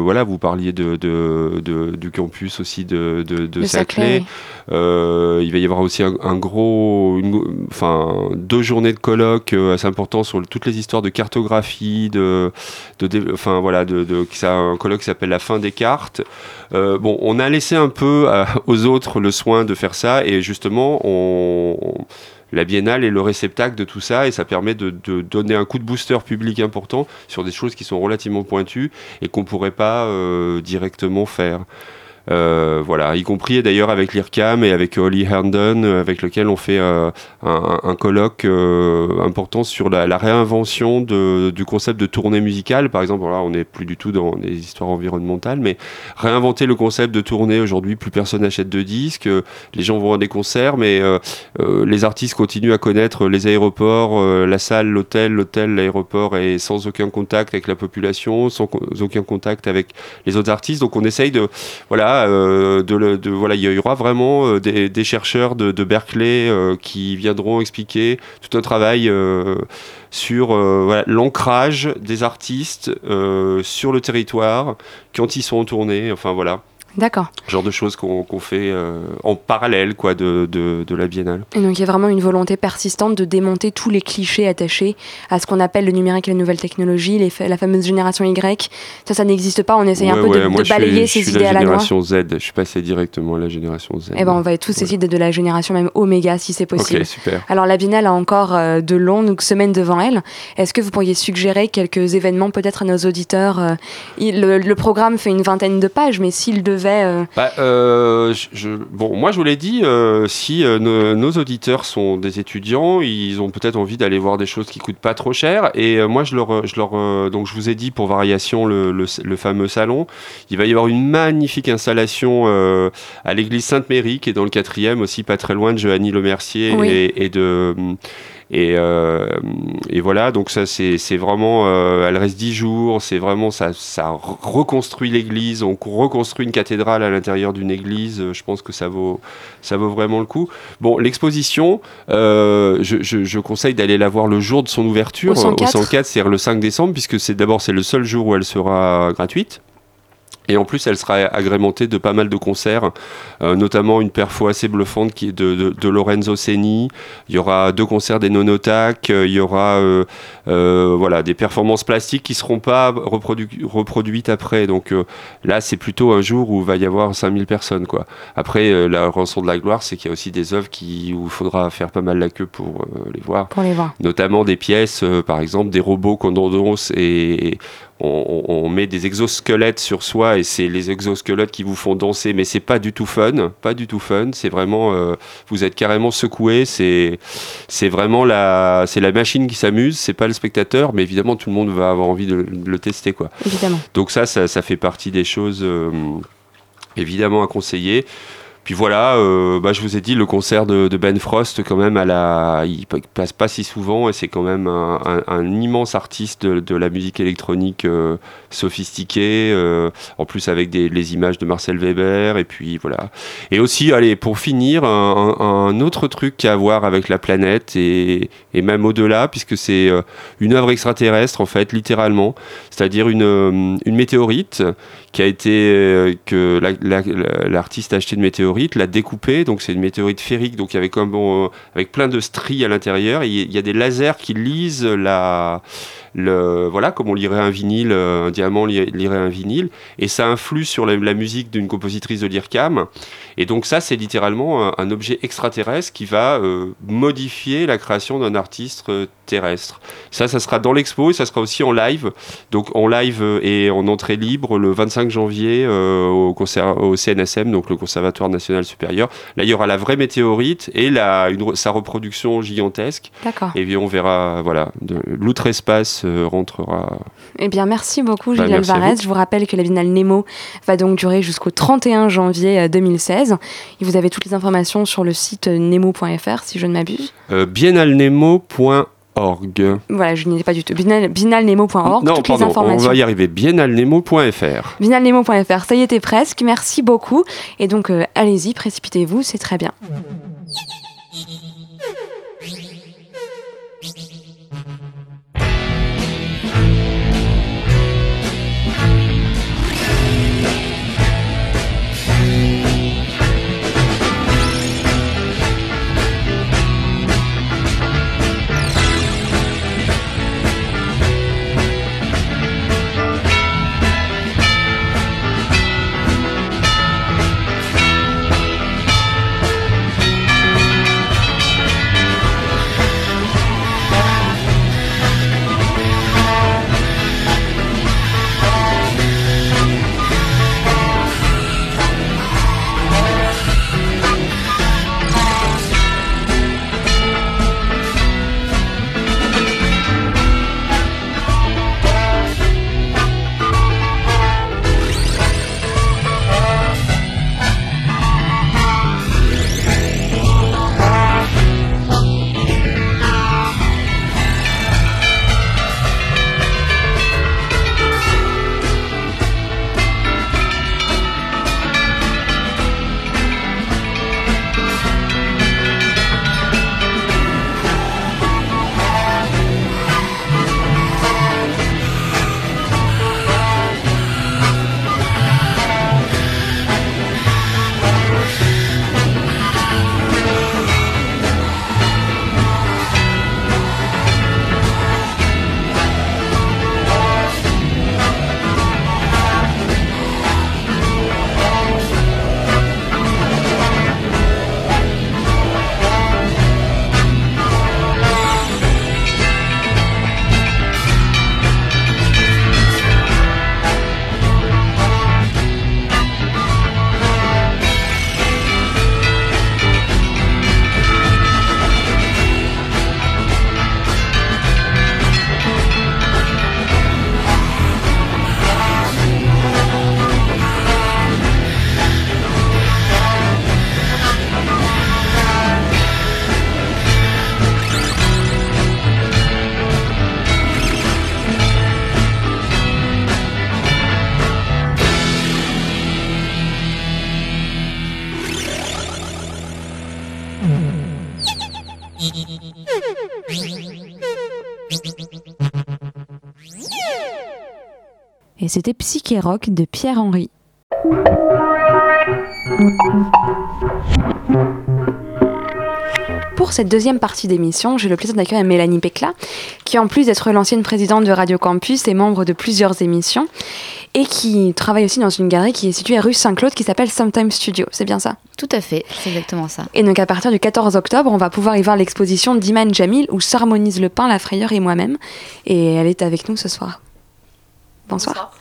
Speaker 7: voilà, vous parliez de, de, de- du campus aussi de, de, de Saclay. il va y avoir aussi un, un gros, enfin deux journées de colloques euh, assez importants sur toutes les histoires de cartographie, de, enfin voilà, de, ça, un colloque qui s'appelle la fin des cartes. Euh, bon, on a laissé un peu à- aux autres le soin de faire ça et justement la biennale est le réceptacle de tout ça et ça permet de, donner un coup de booster public important sur des choses qui sont relativement pointues et qu'on pourrait pas euh, directement faire. Euh, voilà, y compris d'ailleurs avec l'IRCAM et avec Holly Herndon, euh, avec lequel on fait euh, un, colloque euh, important sur la, réinvention du concept de tournée musicale. Par exemple, là, on n'est plus du tout dans des histoires environnementales, mais réinventer le concept de tournée. Aujourd'hui, plus personne n'achète de disques, euh, les gens vont à des concerts, mais euh, euh, les artistes continuent à connaître les aéroports, euh, la salle, l'hôtel, l'hôtel, l'aéroport, et sans aucun contact avec la population, sans aucun contact avec les autres artistes. Donc, on essaye de voilà, euh, il y aura vraiment euh, des, chercheurs de, Berkeley euh, qui viendront expliquer tout un travail sur l'ancrage des artistes sur le territoire quand ils sont en tournée. Enfin voilà.
Speaker 4: D'accord.
Speaker 7: Genre de choses qu'on fait euh, en parallèle quoi, de, de, de, la biennale.
Speaker 4: Et donc il y a vraiment une volonté persistante de démonter tous les clichés attachés à ce qu'on appelle le numérique et les nouvelles technologies, les, la fameuse génération Y. Ça, ça n'existe pas. On essaye un peu de, de balayer ces idées à la noix.
Speaker 7: Je suis la génération Z. Je suis passé directement à la génération Z.
Speaker 4: Eh ben, on va tous essayer d'être de la génération même Oméga si c'est possible.
Speaker 7: Ok, super.
Speaker 4: Alors la biennale a encore euh, de longues semaines devant elle. Est-ce que vous pourriez suggérer quelques événements peut-être à nos auditeurs euh, il, le, le, programme fait une vingtaine de pages, mais s'il devait euh...
Speaker 7: Bah, euh, je, bon, moi je vous l'ai dit, euh, si nos, nos, auditeurs sont des étudiants, ils ont peut-être envie d'aller voir des choses qui coûtent pas trop cher. Et moi je leur, je leur, donc je vous ai dit pour variation le, le, le, fameux salon, il va y avoir une magnifique installation à l'église Sainte-Mérie qui est dans le quatrième aussi, pas très loin de Johanny Le Mercier
Speaker 4: oui.
Speaker 7: et, et de et, euh, et, voilà, donc ça c'est vraiment, euh, elle reste dix jours, c'est vraiment, ça, ça reconstruit l'église, on reconstruit une cathédrale à l'intérieur d'une église, je pense que ça vaut, ça vaut vraiment le coup. Bon, l'exposition, euh, je, je, je, conseille d'aller la voir le jour de son ouverture,
Speaker 4: au 104,
Speaker 7: 104 c'est le 5 décembre, puisque c'est d'abord c'est le seul jour où elle sera gratuite. Et en plus, elle sera agrémentée de pas mal de concerts, euh, notamment une perfo assez bluffante qui est de, de, de, Lorenzo Seni. Il y aura deux concerts des Nonotac. Il y aura euh, euh, voilà, des performances plastiques qui ne seront pas reprodu reproduites après. Donc euh, là, c'est plutôt un jour où il va y avoir 5000 personnes. Quoi. Après, euh, la rançon de la gloire, c'est qu'il y a aussi des œuvres qui, où il faudra faire pas mal la queue pour euh, les voir.
Speaker 4: Pour les voir.
Speaker 7: Notamment des pièces, par exemple, des robots qu'on danse et on, on, met des exosquelettes sur soi et c'est les exosquelettes qui vous font danser, mais c'est pas du tout fun, pas du tout fun. C'est vraiment, euh, vous êtes carrément secoué. C'est, c'est vraiment la, c'est la machine qui s'amuse, c'est pas le spectateur, mais évidemment tout le monde va avoir envie de, de le tester, quoi.
Speaker 4: Évidemment.
Speaker 7: Donc ça, ça, ça fait partie des choses euh, évidemment à conseiller. Puis voilà, euh, bah, je vous ai dit, le concert de, Ben Frost, quand même, à la... il passe pas si souvent et c'est quand même un, immense artiste de, la musique électronique euh, sophistiquée, euh, en plus avec des, les images de Marcel Weber, et puis voilà. Et aussi, allez, pour finir, un, autre truc qui a à voir avec la planète et, même au-delà, puisque c'est euh, une œuvre extraterrestre, en fait, littéralement, c'est-à-dire une météorite qui a été euh, que l'artiste la, la, a acheté une météorite, l'a découpée, donc c'est une météorite férique, donc avec un bon, avec plein de stries à l'intérieur. Il y a des lasers qui lisent la, le, voilà, comme on lirait un vinyle, un diamant lirait un vinyle, et ça influe sur la, musique d'une compositrice de l'IRCAM. Et donc ça, c'est littéralement un, objet extraterrestre qui va euh, modifier la création d'un artiste euh, terrestre. Ça, ça sera dans l'expo et ça sera aussi en live. Donc en live et en entrée libre le 25 janvier euh, au, CNSM, donc le Conservatoire National Supérieur. Là, il y aura la vraie météorite et la, une, sa reproduction gigantesque.
Speaker 4: D'accord.
Speaker 7: Et puis on verra, voilà, l'outre-espace euh, rentrera.
Speaker 4: Eh bien, merci beaucoup, Julien bah, Alvarez. Je vous rappelle que la Biennale Nemo va donc durer jusqu'au 31 janvier 2016. Et vous avez toutes les informations sur le site nemo.fr, si je ne m'abuse.
Speaker 7: Euh, biennalnemo.org. Org.
Speaker 4: Voilà, je n'y étais pas du tout. Biennalnemo.org.
Speaker 7: Non, toutes pardon, les informations. on va y arriver. Biennalnemo.fr,
Speaker 4: ça y était presque. Merci beaucoup. Et donc, euh, allez-y, précipitez-vous, c'est très bien.
Speaker 5: Et c'était Psyché Rock de Pierre Henry.
Speaker 4: Pour cette deuxième partie d'émission, j'ai le plaisir d'accueillir Mélanie Pécla, qui en plus d'être l'ancienne présidente de Radio Campus est membre de plusieurs émissions, et qui travaille aussi dans une galerie qui est située à rue Saint-Claude qui s'appelle Sometime Studio. C'est bien ça
Speaker 8: Tout à fait, c'est exactement ça.
Speaker 4: Et donc à partir du 14 octobre, on va pouvoir y voir l'exposition d'Iman Jamil où s'harmonise le pain, la frayeur et moi-même. Et elle est avec nous ce soir. Bonsoir. Bonsoir.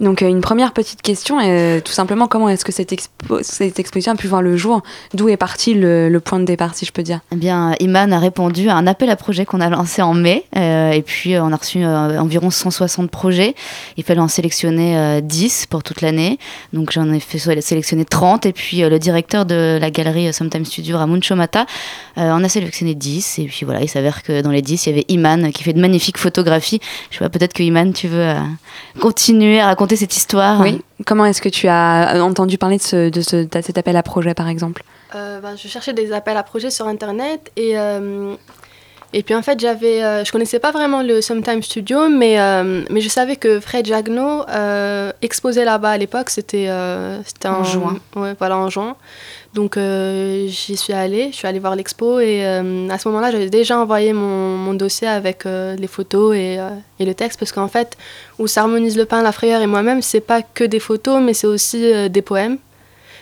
Speaker 4: Donc euh, une première petite question, euh, tout simplement, comment est-ce que cette, expo cette, exposition a pu voir le jour? D'où est parti le, point de départ, si je peux dire?
Speaker 8: Eh bien, Iman a répondu à un appel à projet qu'on a lancé en mai, euh, et puis on a reçu environ 160 projets. Il fallait en sélectionner 10 pour toute l'année, donc j'en ai fait sélectionner 30, et puis le directeur de la galerie Sometime Studio, Ramon Chomata, en a sélectionné 10, et puis voilà, il s'avère que dans les 10, il y avait Iman qui fait de magnifiques photographies. Je pas, peut-être que Iman, tu veux continuer à raconter cette histoire
Speaker 4: Oui. Comment est-ce que tu as entendu parler de, ce, de, ce, de cet appel à projet, par exemple?
Speaker 9: Euh, ben, Je cherchais des appels à projet sur Internet et, euh, et puis en fait, j'avais, euh, je connaissais pas vraiment le Sometime Studio, mais, euh, mais je savais que Fred Jagno euh, exposait là-bas à l'époque. C'était, en,
Speaker 8: en, juin.
Speaker 9: Ouais, voilà, en juin. Donc j'y suis allée, je suis allée voir l'expo et à ce moment-là, j'avais déjà envoyé mon, mon dossier avec les photos et, et, le texte parce qu'en fait, où s'harmonise le pain, la frayeur et moi-même, c'est pas que des photos, mais c'est aussi des poèmes.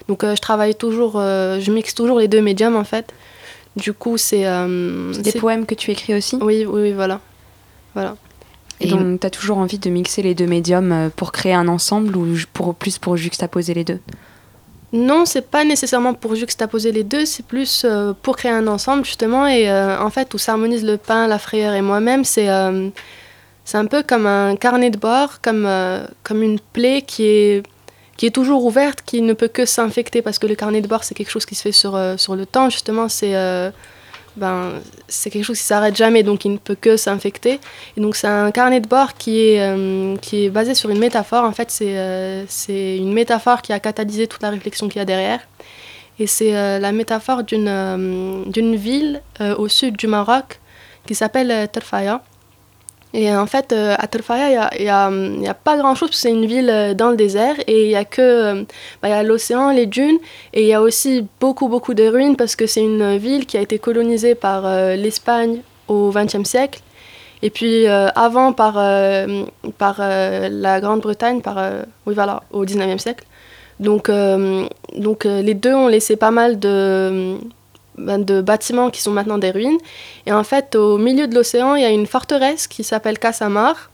Speaker 9: Donc je travaille toujours, je mixe toujours les deux médiums en fait. Du coup, c'est. Euh,
Speaker 4: des poèmes que tu écris aussi?
Speaker 9: Oui, oui, oui, voilà. voilà.
Speaker 4: Et, Et donc, tu as toujours envie de mixer les deux médiums pour créer un ensemble ou pour, plus pour juxtaposer les deux?
Speaker 9: Non, c'est pas nécessairement pour juxtaposer les deux, c'est plus euh, pour créer un ensemble justement. Et euh, en fait, où s'harmonise le pain, la frayeur et moi-même, c'est euh, c'est un peu comme un carnet de bord, comme, comme une plaie qui est qui est toujours ouverte, qui ne peut que s'infecter, parce que le carnet de bord, c'est quelque chose qui se fait sur, euh, sur le temps, justement, c'est euh, ben, quelque chose qui s'arrête jamais, donc il ne peut que s'infecter. Et donc c'est un carnet de bord qui est, euh, qui est basé sur une métaphore, en fait, c'est c'est une métaphore qui a catalysé toute la réflexion qu'il y a derrière. Et c'est la métaphore d'une ville au sud du Maroc qui s'appelle Terfaya. Et en fait, euh, à Telfaya, il n'y a, pas grand-chose, c'est une ville euh, dans le désert, et il y a que euh, bah, l'océan, les dunes, et il y a aussi beaucoup, beaucoup de ruines, parce que c'est une ville qui a été colonisée par l'Espagne au XXe siècle, et puis avant par, par la Grande-Bretagne, par, oui, voilà, au XIXe siècle. Donc, donc les deux ont laissé pas mal de de bâtiments qui sont maintenant des ruines. Et en fait, au milieu de l'océan, il y a une forteresse qui s'appelle Casamar.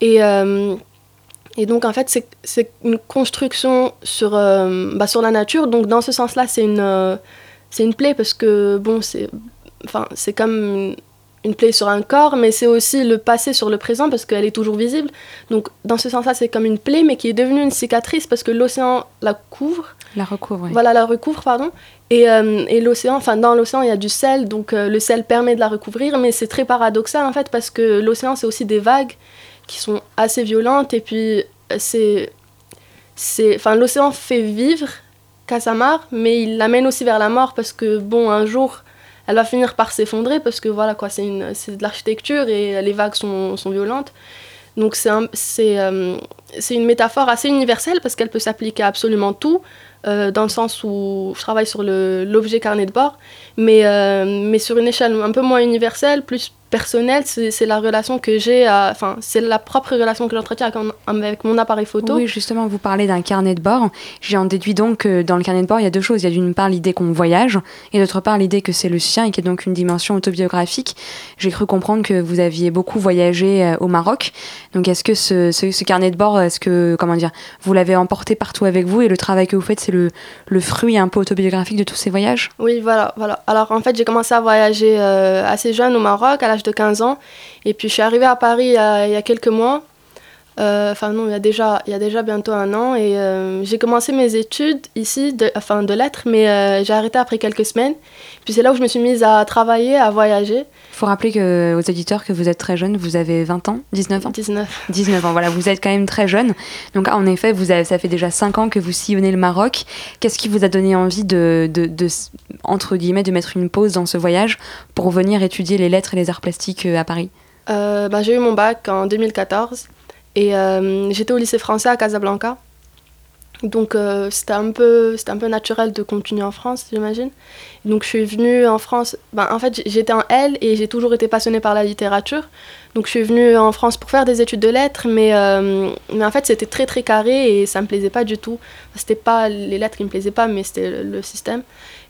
Speaker 9: Et, euh, et donc, en fait, c'est une construction sur, euh, bah, sur la nature. Donc, dans ce sens-là, c'est une, euh, une plaie parce que, bon, c'est comme une, plaie sur un corps, mais c'est aussi le passé sur le présent parce qu'elle est toujours visible. Donc, dans ce sens-là, c'est comme une plaie, mais qui est devenue une cicatrice parce que l'océan la couvre.
Speaker 4: La recouvre, oui.
Speaker 9: Voilà, la recouvre, pardon. Et, euh, et l'océan, enfin, dans l'océan, il y a du sel, donc euh, le sel permet de la recouvrir, mais c'est très paradoxal en fait parce que l'océan, c'est aussi des vagues qui sont assez violentes et puis c'est. Enfin, l'océan fait vivre Casamar, mais il l'amène aussi vers la mort parce que, bon, un jour elle va finir par s'effondrer parce que voilà quoi, c'est de l'architecture et les vagues sont, violentes. Donc c'est euh, une métaphore assez universelle parce qu'elle peut s'appliquer à absolument tout, euh, dans le sens où je travaille sur l'objet carnet de bord, mais, euh, mais sur une échelle un peu moins universelle, plus personnelle, c'est la relation que j'ai, enfin, c'est la propre relation que j'entretiens avec, mon appareil photo.
Speaker 4: Oui, justement, vous parlez d'un carnet de bord. J'en déduis donc que dans le carnet de bord, il y a deux choses. Il y a d'une part l'idée qu'on voyage, et d'autre part l'idée que c'est le sien et qui est donc une dimension autobiographique. J'ai cru comprendre que vous aviez beaucoup voyagé euh, au Maroc. Donc, est-ce que ce, ce, ce, carnet de bord, est-ce que, comment dire, vous l'avez emporté partout avec vous et le travail que vous faites, le, fruit un peu autobiographique de tous ces voyages
Speaker 9: Oui, voilà, voilà. Alors, en fait, j'ai commencé à voyager euh, assez jeune au Maroc, à l'âge de 15 ans. Et puis je suis arrivée à Paris a, il y a quelques mois. Euh, enfin non, il y, a déjà, il y a déjà bientôt un an. Et euh, j'ai commencé mes études ici, de, enfin de lettres, mais euh, j'ai arrêté après quelques semaines. Puis c'est là où je me suis mise à travailler, à voyager.
Speaker 4: Il faut rappeler que, aux éditeurs que vous êtes très jeune, vous avez 20 ans, 19 ans?
Speaker 9: 19.
Speaker 4: 19 ans, voilà, vous êtes quand même très jeune. Donc en effet, vous avez, ça fait déjà 5 ans que vous sillonnez le Maroc. Qu'est-ce qui vous a donné envie de, de, de, entre guillemets, de mettre une pause dans ce voyage pour venir étudier les lettres et les arts plastiques à Paris?
Speaker 9: Bah, J'ai eu mon bac en 2014. Et j'étais au lycée français à Casablanca. Donc c'était un, peu, un peu naturel de continuer en France, j'imagine. Donc je suis venue en France, ben, en fait j'étais en L et j'ai toujours été passionnée par la littérature. Donc je suis venue en France pour faire des études de lettres, mais, euh, en fait c'était très très carré et ça me plaisait pas du tout. C'était pas les lettres qui me plaisaient pas, mais c'était le, système.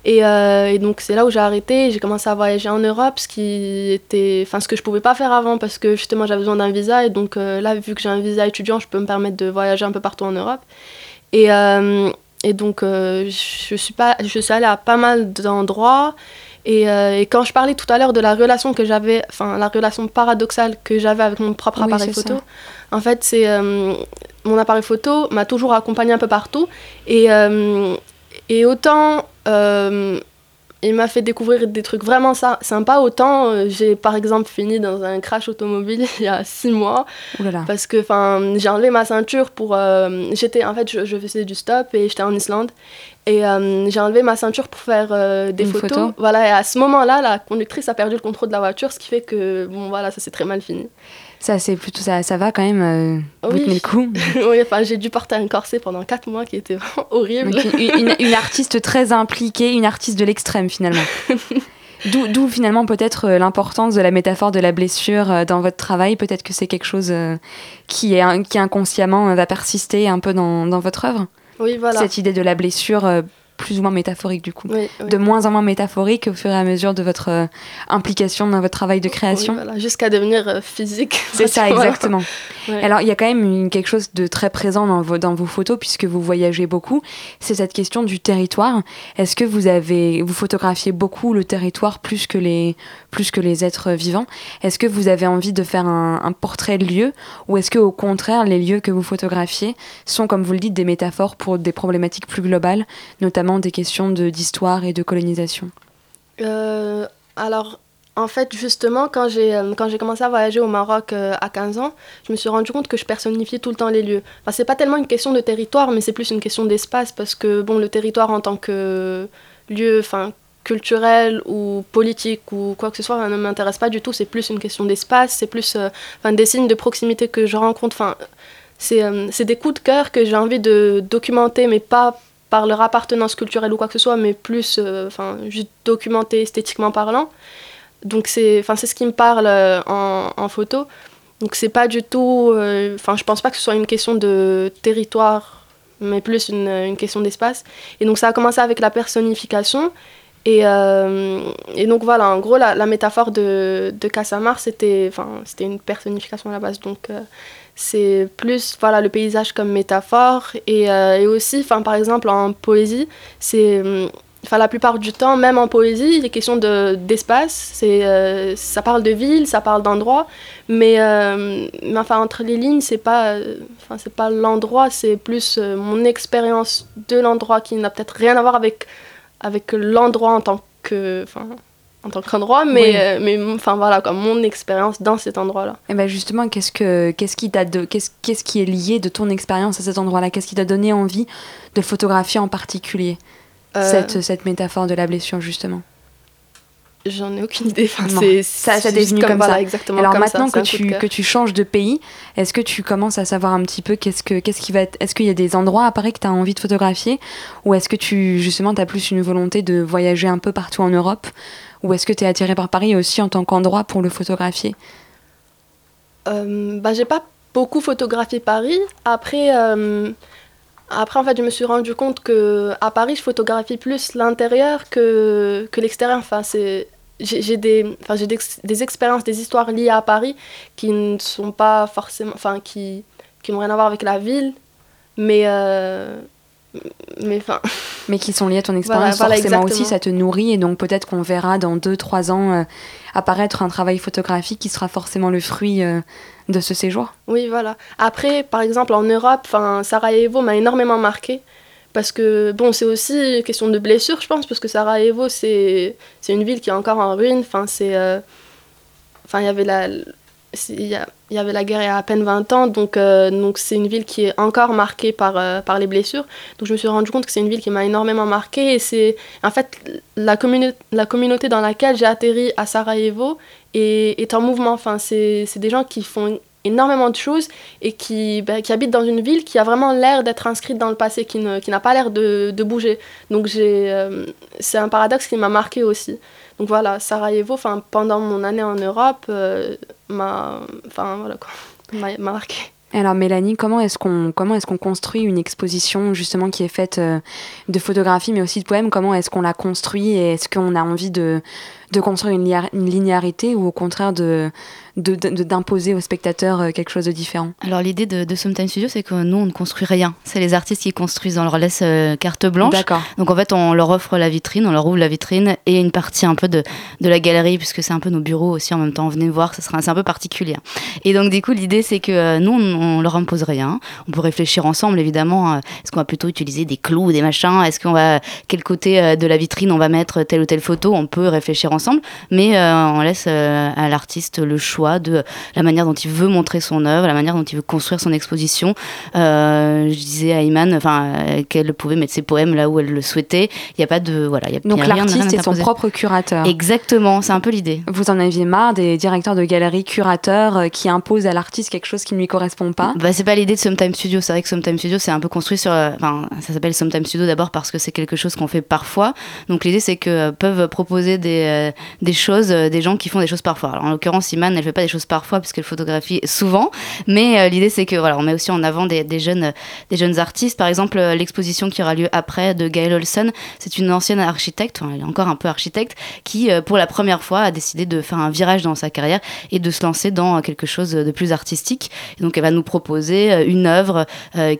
Speaker 9: Et, euh, et, donc c'est là où j'ai arrêté. J'ai commencé à voyager en Europe, ce qui était, enfin ce que je pouvais pas faire avant parce que justement j'avais besoin d'un visa et donc euh, là vu que j'ai un visa étudiant, je peux me permettre de voyager un peu partout en Europe. Et, et donc je suis pas, je suis allée à pas mal d'endroits. Euh, et, quand je parlais tout à l'heure de la relation que j'avais, enfin la relation paradoxale que j'avais avec mon propre appareil photo, en fait, c'est euh, mon appareil photo m'a toujours accompagné un peu partout. Et, euh, et autant il m'a fait découvrir des trucs vraiment sympas. Autant euh, j'ai par exemple fini dans un crash automobile il y a six mois. Parce que j'ai enlevé ma ceinture pour. Euh, j'étais en fait, je, faisais du stop et j'étais en Islande. Et euh, j'ai enlevé ma ceinture pour faire des photos. Voilà, et à ce moment-là, la conductrice a perdu le contrôle de la voiture, ce qui fait que bon, voilà, ça s'est très mal fini
Speaker 4: ça c'est plutôt ça, ça va quand même euh, oui. le coup.
Speaker 9: oui, enfin j'ai dû porter un corset pendant 4 mois qui était vraiment horrible.
Speaker 4: une, artiste très impliquée, une artiste de l'extrême finalement. D'où finalement peut-être euh, l'importance de la métaphore de la blessure euh, dans votre travail. Peut-être que c'est quelque chose qui, est, qui inconsciemment va persister un peu dans, dans votre œuvre.
Speaker 9: Oui, voilà.
Speaker 4: Cette idée de la blessure plus ou moins métaphorique du coup. De moins en moins métaphorique au fur et à mesure de votre euh, implication dans votre travail de création.
Speaker 9: jusqu'à devenir euh, physique.
Speaker 4: C'est ça, exactement. Alors il y a quand même quelque chose de très présent dans vos, dans vos photos puisque vous voyagez beaucoup. C'est cette question du territoire. Est-ce que vous avez, vous photographiez beaucoup le territoire plus que les, plus que les êtres vivants? Est-ce que vous avez envie de faire un, un portrait de lieu ou est-ce que au contraire les lieux que vous photographiez sont comme vous le dites des métaphores pour des problématiques plus globales, notamment des questions d'histoire et de colonisation
Speaker 9: euh, Alors, en fait, justement, quand j'ai euh, quand j'ai commencé à voyager au Maroc euh, à 15 ans, je me suis rendu compte que je personnifiais tout le temps les lieux. Enfin, c'est pas tellement une question de territoire, mais c'est plus une question d'espace parce que bon, le territoire en tant que lieu, enfin culturel ou politique ou quoi que ce soit ne m'intéresse pas du tout. C'est plus une question d'espace, c'est plus des signes de proximité que je rencontre. Enfin, c'est des coups de cœur que j'ai envie de documenter, mais pas par leur appartenance culturelle ou quoi que ce soit, mais plus euh, juste documenté esthétiquement parlant. Donc c'est ce qui me parle euh, en, photo. Donc c'est pas du tout... Euh, enfin je pense pas que ce soit une question de territoire, mais plus une, question d'espace. Et donc ça a commencé avec la personnification. Et, donc voilà, en gros, la, la métaphore de, de Casamar, c'était une personnification à la base. Donc c'est plus voilà le paysage comme métaphore et, euh, et aussi enfin par exemple en poésie c'est hum, enfin la plupart du temps même en poésie il est question de d'espace. C'est euh, ça parle de ville ça parle d'endroit mais, euh, entre les lignes c'est pas enfin c'est pas l'endroit c'est plus mon expérience de l'endroit qui n'a peut-être rien à voir avec avec l'endroit en tant que en tant qu'endroit, mais, euh, mais enfin voilà, comme mon expérience dans cet endroit-là.
Speaker 4: Et ben justement, qu'est-ce que qu'est-ce qui t'a de qu'est-ce qu'est-ce qui est lié de ton expérience à cet endroit-là? Qu'est-ce qui t'a donné envie de photographier en particulier euh, cette cette métaphore de la blessure justement?
Speaker 9: J'en ai aucune idée. Enfin,
Speaker 4: ça, ça venu comme, ça. Exactement Alors maintenant que tu, que tu changes de pays, est-ce que tu commences à savoir un petit peu qu'est-ce, que, qu'est-ce qui va être. Est-ce qu'il y a des endroits à Paris que tu as envie de photographier? Ou est-ce que tu, justement, tu as plus une volonté de voyager un peu partout en Europe Ou est-ce que tu es attiré par Paris aussi en tant qu'endroit pour le photographier
Speaker 9: euh, bah, J'ai pas beaucoup photographié Paris. Après. Euh, après, en fait, je me suis rendu compte que à Paris, je photographie plus l'intérieur que, que l'extérieur. Enfin, c'est j'ai des, enfin, j'ai des, des, expériences, des histoires liées à Paris qui ne sont pas forcément, enfin, qui, qui n'ont rien à voir avec la ville, mais, euh, mais enfin.
Speaker 4: Mais qui sont liées à ton expérience, forcément aussi, ça te nourrit, et donc peut-être qu'on verra dans 2-3 ans euh, apparaître un travail photographique qui sera forcément le fruit euh, de ce séjour.
Speaker 9: Oui, voilà. Après, par exemple, en Europe, Sarajevo m'a énormément marqué parce que, bon, c'est aussi une question de blessure, je pense, parce que Sarajevo, c'est une ville qui est encore en ruine. Enfin, c'est. Euh, enfin, il y avait la. Il y, avait la guerre il y a à peine 20 ans, donc euh, donc c'est une ville qui est encore marquée par, euh, par les blessures. Donc je me suis rendu compte que c'est une ville qui m'a énormément marquée et c'est en fait la, la communauté dans laquelle j'ai atterri à Sarajevo est, en mouvement. Enfin, c'est des gens qui font énormément de choses et qui, bah, qui habite dans une ville qui a vraiment l'air d'être inscrite dans le passé, qui, qui n'a pas l'air de, de, bouger. Donc euh, c'est un paradoxe qui m'a marqué aussi. Donc voilà, Sarajevo, pendant mon année en Europe, m'a, voilà m'a marqué.
Speaker 4: Alors Mélanie, comment est-ce qu'on comment est-ce qu'on construit une exposition justement qui est faite euh, de photographies mais aussi de poèmes? Comment est-ce qu'on la construit? Et est-ce qu'on a envie de, de construire une, une linéarité ou au contraire de d'imposer aux spectateurs euh, quelque chose de différent?
Speaker 8: Alors l'idée de, de Sometimes Studio, c'est que nous, on ne construit rien. C'est les artistes qui construisent, on leur laisse euh, carte blanche.
Speaker 4: D'accord.
Speaker 8: Donc en fait, on leur offre la vitrine, on leur ouvre la vitrine et une partie un peu de, de la galerie, puisque c'est un peu nos bureaux aussi en même temps. Venez voir, c'est un peu particulier. Et donc du coup, l'idée, c'est que euh, nous, on, on, leur impose rien. On peut réfléchir ensemble, évidemment. Est-ce qu'on va plutôt utiliser des clous, des machins? Est-ce qu'on va quel côté de la vitrine on va mettre telle ou telle photo? On peut réfléchir ensemble, mais on laisse à l'artiste le choix de la manière dont il veut montrer son œuvre, la manière dont il veut construire son exposition. Euh, je disais à Iman enfin, qu'elle pouvait mettre ses poèmes là où elle le souhaitait. Il n'y a pas de voilà. Y a,
Speaker 4: Donc l'artiste est son propre curateur.
Speaker 8: Exactement, c'est un peu l'idée.
Speaker 4: Vous en aviez marre des directeurs de galeries curateurs euh, qui imposent à l'artiste quelque chose qui ne lui correspond pas
Speaker 8: Bah c'est pas l'idée de Sometime Studio. C'est vrai que Sometime Studio c'est un peu construit sur. Euh, enfin, ça s'appelle Sometime Studio d'abord parce que c'est quelque chose qu'on fait parfois. Donc l'idée c'est que peuvent proposer des, des choses, des gens qui font des choses parfois. Alors, en l'occurrence, Iman, elle fait pas des choses parfois puisqu'elle photographie souvent, mais euh, l'idée c'est que voilà, on met aussi en avant des, jeunes, des jeunes artistes. Par exemple, euh, l'exposition qui aura lieu après de Gail Olson, c'est une ancienne architecte, elle est encore un peu architecte, qui euh, pour la première fois a décidé de faire un virage dans sa carrière et de se lancer dans quelque chose de plus artistique. Donc elle va nous proposer une œuvre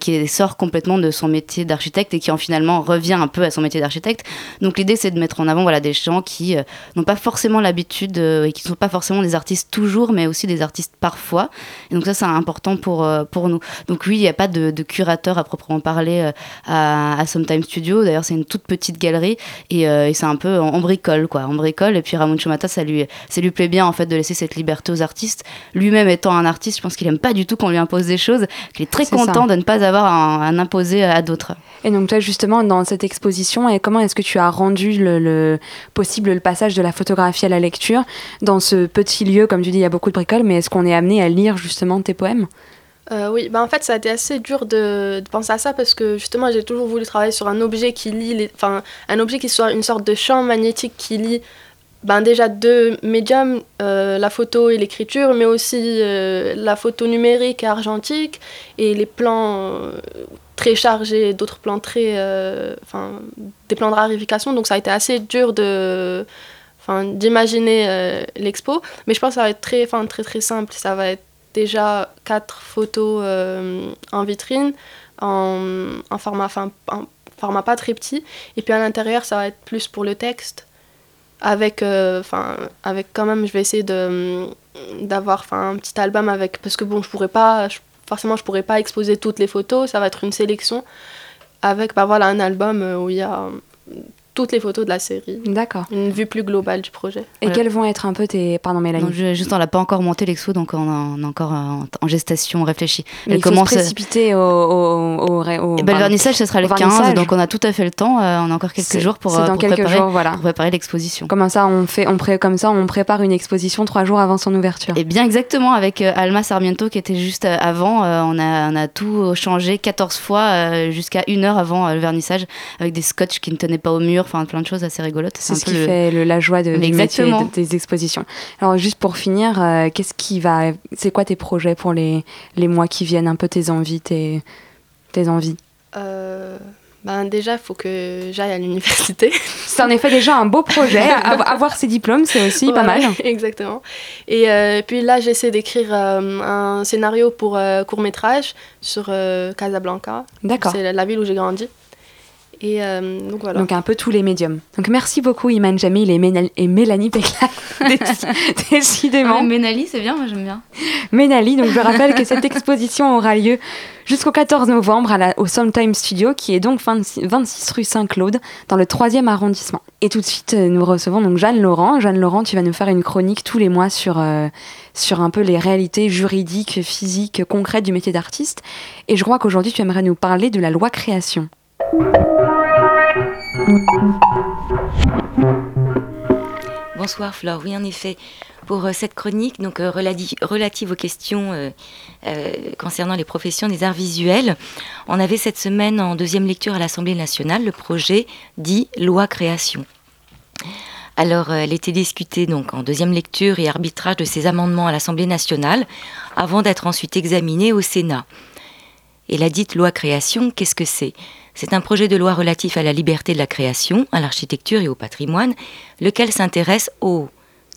Speaker 8: qui sort complètement de son métier d'architecte et qui en finalement revient un peu à son métier d'architecte. Donc l'idée c'est de mettre en avant voilà, des gens qui n'ont pas forcément l'habitude et qui ne sont pas forcément des artistes toujours mais aussi des artistes parfois. Et donc ça, c'est important pour, euh, pour nous. Donc oui, il n'y a pas de, curateur à proprement parler euh, à, Sometime Studio. D'ailleurs, c'est une toute petite galerie euh, et, c'est un peu, on, bricole, quoi. On bricole. Et puis Ramon Chomata, ça lui, ça lui plaît bien, en fait, de laisser cette liberté aux artistes. Lui-même étant un artiste, je pense qu'il n'aime pas du tout qu'on lui impose des choses, qu'il est très content de ne pas avoir à, un imposer à d'autres.
Speaker 4: Et donc toi, justement, dans cette exposition, et comment est-ce que tu as rendu le, possible le passage de la photographie à la lecture dans ce petit lieu, comme tu dis, il y a beaucoup de bricoles, mais est-ce qu'on est amené à lire justement tes poèmes?
Speaker 9: Euh, oui, bah en fait, ça a été assez dur de, penser à ça parce que justement, j'ai toujours voulu travailler sur un objet qui lit, enfin, un objet qui soit une sorte de champ magnétique qui lit ben déjà deux médiums, euh, la photo et l'écriture, mais aussi euh, la photo numérique et argentique et les plans très chargés, d'autres plans très, enfin, des plans de rarification. Donc ça a été assez dur de d'imaginer euh, l'expo. Mais je pense que ça va être très, très, très simple. Ça va être déjà quatre photos euh, en vitrine, en, en format, en format pas très petit. Et puis à l'intérieur, ça va être plus pour le texte. Avec, euh, enfin avec quand même, je vais essayer de d'avoir un petit album avec parce que bon je pourrais pas forcément je pourrais pas exposer toutes les photos ça va être une sélection avec bah voilà un album où il y a toutes les photos de la série.
Speaker 4: D'accord.
Speaker 9: Une vue plus globale du projet.
Speaker 4: Et quels vont être un peu tes. Pardon, Mélanie. Non,
Speaker 8: juste, on l'a pas encore monté l'expo, donc on, est encore en, gestation réfléchie.
Speaker 4: Mais il commence... faut se précipiter au. au,
Speaker 8: au, eh ben, le vernissage, ce sera le 15, donc on a tout à fait le temps. Euh, on a encore quelques jours pour,
Speaker 4: euh, dans quelques
Speaker 8: préparer,
Speaker 4: jours, voilà.
Speaker 8: pour préparer l'exposition.
Speaker 4: Comment ça, on fait, on pré... comme ça, on prépare une exposition trois jours avant son ouverture.
Speaker 8: Et eh bien exactement, avec euh, Alma Sarmiento qui était juste avant, on, a, on a tout changé 14 fois jusqu'à une heure avant le vernissage, avec des scotch qui ne tenaient pas au mur, enfin plein de choses assez
Speaker 4: c'est ce qui fait la joie de, des expositions. Alors juste pour finir, euh, qu'est-ce qui va, c'est quoi tes projets pour les, les mois qui viennent, un peu tes envies, tes, tes envies
Speaker 9: euh, ben déjà, il faut que j'aille à l'université.
Speaker 4: C'est en effet déjà un beau projet. avoir ses diplômes, c'est aussi pas mal.
Speaker 9: Exactement. Et euh, puis là, j'essaie d'écrire un scénario pour court métrage sur Casablanca.
Speaker 4: D'accord.
Speaker 9: C'est la ville où j'ai grandi. Et euh, donc voilà.
Speaker 4: Donc un peu tous les médiums. Donc merci beaucoup Iman Jamil et, et Mélanie Pekla. Décidément.
Speaker 8: Ménali, c'est bien, moi j'aime bien.
Speaker 4: Ménali, donc je rappelle que cette exposition aura lieu jusqu'au 14 novembre à la, au Sometime Studio, qui est donc 26 rue Saint-Claude, dans le 3e arrondissement. Et tout de suite, euh, nous recevons donc Jeanne Laurent. Jeanne Laurent, tu vas nous faire une chronique tous les mois sur, euh, sur un peu les réalités juridiques, physiques, concrètes du métier d'artiste. Et je crois qu'aujourd'hui, tu aimerais nous parler de la loi création.
Speaker 10: Bonsoir Flore, oui en effet. pour euh, cette chronique donc euh, relative aux questions euh, concernant les professions des arts visuels. On avait cette semaine en deuxième lecture à l'Assemblée nationale le projet dit loi création. Alors, elle était discutée donc en deuxième lecture et arbitrage de ces amendements à l'Assemblée nationale, avant d'être ensuite examinée au Sénat. Et la dite loi création, qu'est-ce que c'est? C'est un projet de loi relatif à la liberté de la création, à l'architecture et au patrimoine, lequel s'intéresse aux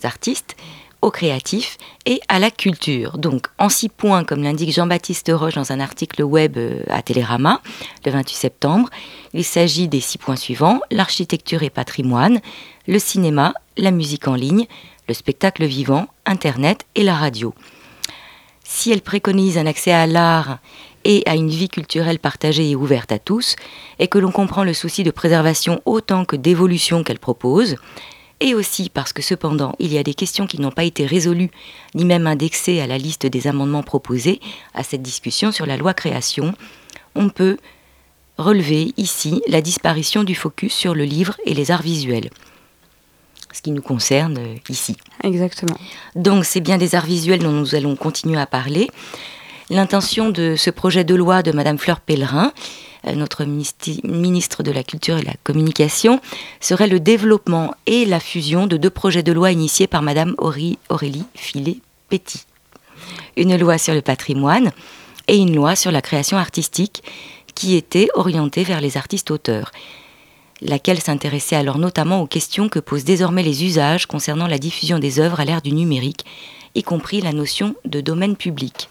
Speaker 10: artistes, aux créatifs et à la culture. Donc, en six points, comme l'indique Jean-Baptiste Roche dans un article web euh, à Télérama, le 28 septembre, il s'agit des six points suivants l'architecture et patrimoine, le cinéma, la musique en ligne, le spectacle vivant, Internet et la radio. Si elle préconise un accès à l'art et à une vie culturelle partagée et ouverte à tous, et que l'on comprend le souci de préservation autant que d'évolution qu'elle propose, et aussi parce que cependant il y a des questions qui n'ont pas été résolues, ni même indexées à la liste des amendements proposés à cette discussion sur la loi création, on peut relever ici la disparition du focus sur le livre et les arts visuels. Ce qui nous concerne euh, ici.
Speaker 4: Exactement.
Speaker 10: Donc c'est bien des arts visuels dont nous allons continuer à parler. L'intention de ce projet de loi de Madame Fleur Pellerin euh, notre ministre de la Culture et de la Communication, serait le développement et la fusion de deux projets de loi initiés par Madame Aurélie Fillet-Petit. Une loi sur le patrimoine et une loi sur la création artistique qui était orientée vers les artistes-auteurs laquelle s'intéressait alors notamment aux questions que posent désormais les usages concernant la diffusion des œuvres à l'ère du numérique, y compris la notion de domaine public.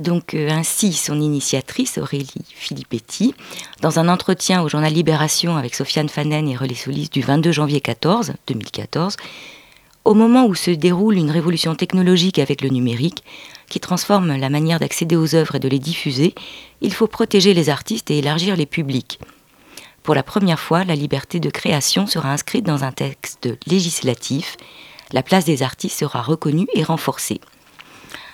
Speaker 10: Donc euh, ainsi, son initiatrice, Aurélie Filippetti, dans un entretien au journal Libération avec Sofiane Fanen et Relais Solis du 22 janvier 14, 2014, au moment où se déroule une révolution technologique avec le numérique, qui transforme la manière d'accéder aux œuvres et de les diffuser, il faut protéger les artistes et élargir les publics. Pour la première fois, la liberté de création sera inscrite dans un texte législatif. La place des artistes sera reconnue et renforcée.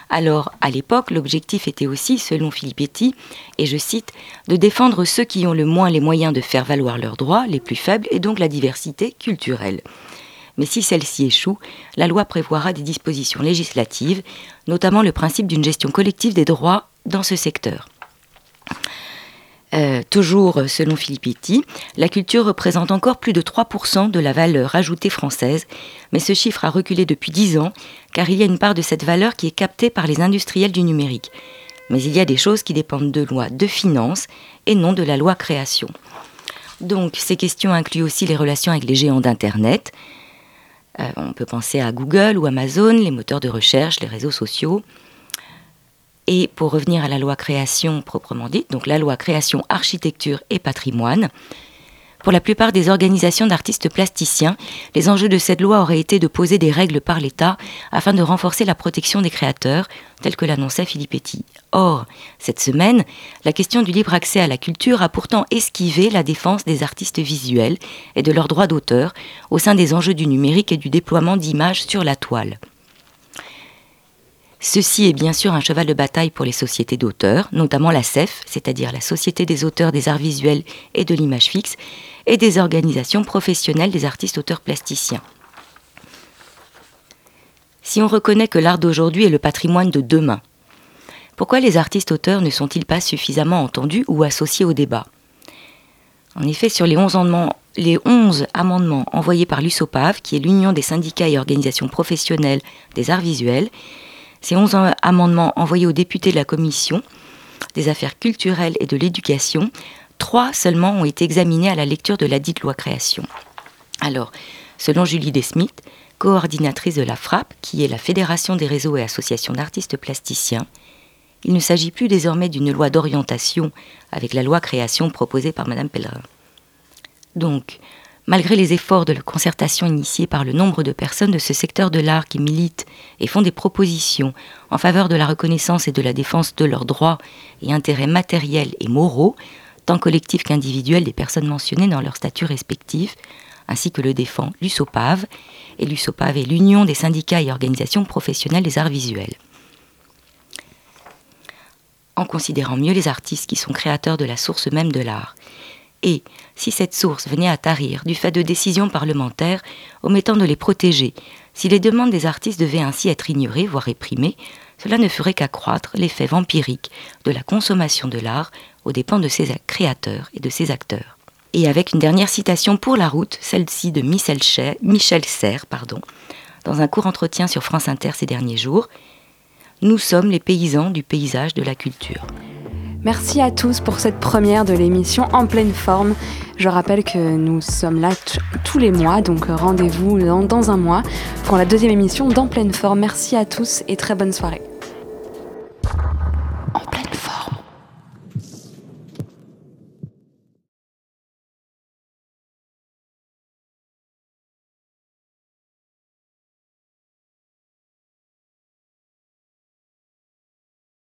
Speaker 10: Alors, à l'époque, l'objectif était aussi, selon Filippetti, et je cite, de défendre ceux qui ont le moins les moyens de faire valoir leurs droits, les plus faibles, et donc la diversité culturelle. Mais si celle-ci échoue, la loi prévoira des dispositions législatives, notamment le principe d'une gestion collective des droits dans ce secteur. Euh, toujours selon Filippetti, la culture représente encore plus de 3% de la valeur ajoutée française, mais ce chiffre a reculé depuis 10 ans, car il y a une part de cette valeur qui est captée par les industriels du numérique. Mais il y a des choses qui dépendent de lois de finances et non de la loi création. Donc ces questions incluent aussi les relations avec les géants d'Internet. Euh, on peut penser à Google ou Amazon, les moteurs de recherche, les réseaux sociaux. Et pour revenir à la loi création proprement dite, donc la loi création architecture et patrimoine, pour la plupart des organisations d'artistes plasticiens, les enjeux de cette loi auraient été de poser des règles par l'État afin de renforcer la protection des créateurs, tel que l'annonçait Filippetti. Or, cette semaine, la question du libre accès à la culture a pourtant esquivé la défense des artistes visuels et de leurs droits d'auteur au sein des enjeux du numérique et du déploiement d'images sur la toile. Ceci est bien sûr un cheval de bataille pour les sociétés d'auteurs, notamment la CEF, c'est-à-dire la Société des auteurs des arts visuels et de l'image fixe, et des organisations professionnelles des artistes auteurs plasticiens. Si on reconnaît que l'art d'aujourd'hui est le patrimoine de demain, pourquoi les artistes auteurs ne sont-ils pas suffisamment entendus ou associés au débat? En effet, sur les 11 amendements, les 11 amendements envoyés par l'USOPAV, qui est l'Union des syndicats et organisations professionnelles des arts visuels, ces 11 amendements envoyés aux députés de la Commission des affaires culturelles et de l'éducation, trois seulement ont été examinés à la lecture de la dite loi création. Alors, selon Julie Desmith, coordinatrice de la FRAP, qui est la Fédération des réseaux et associations d'artistes plasticiens, il ne s'agit plus désormais d'une loi d'orientation avec la loi création proposée par Mme Pellerin. Donc, Malgré les efforts de concertation initiés par le nombre de personnes de ce secteur de l'art qui militent et font des propositions en faveur de la reconnaissance et de la défense de leurs droits et intérêts matériels et moraux, tant collectifs qu'individuels des personnes mentionnées dans leurs statuts respectifs, ainsi que le défend l'USOPAV, et l'USOPAV est l'Union des syndicats et organisations professionnelles des arts visuels. En considérant mieux les artistes qui sont créateurs de la source même de l'art, Et si cette source venait à tarir du fait de décisions parlementaires omettant de les protéger, si les demandes des artistes devaient ainsi être ignorées, voire réprimées, cela ne ferait qu'accroître l'effet vampirique de la consommation de l'art aux dépens de ses créateurs et de ses acteurs. Et avec une dernière citation pour la route, celle-ci de Michel, Michel Serres, pardon, dans un court entretien sur France Inter ces derniers jours, Nous sommes les paysans du paysage de la culture.
Speaker 4: Merci à tous pour cette première de l'émission en pleine forme. Je rappelle que nous sommes là tous les mois, donc rendez-vous dans, un mois pour la deuxième émission d'En pleine forme. Merci à tous et très bonne soirée.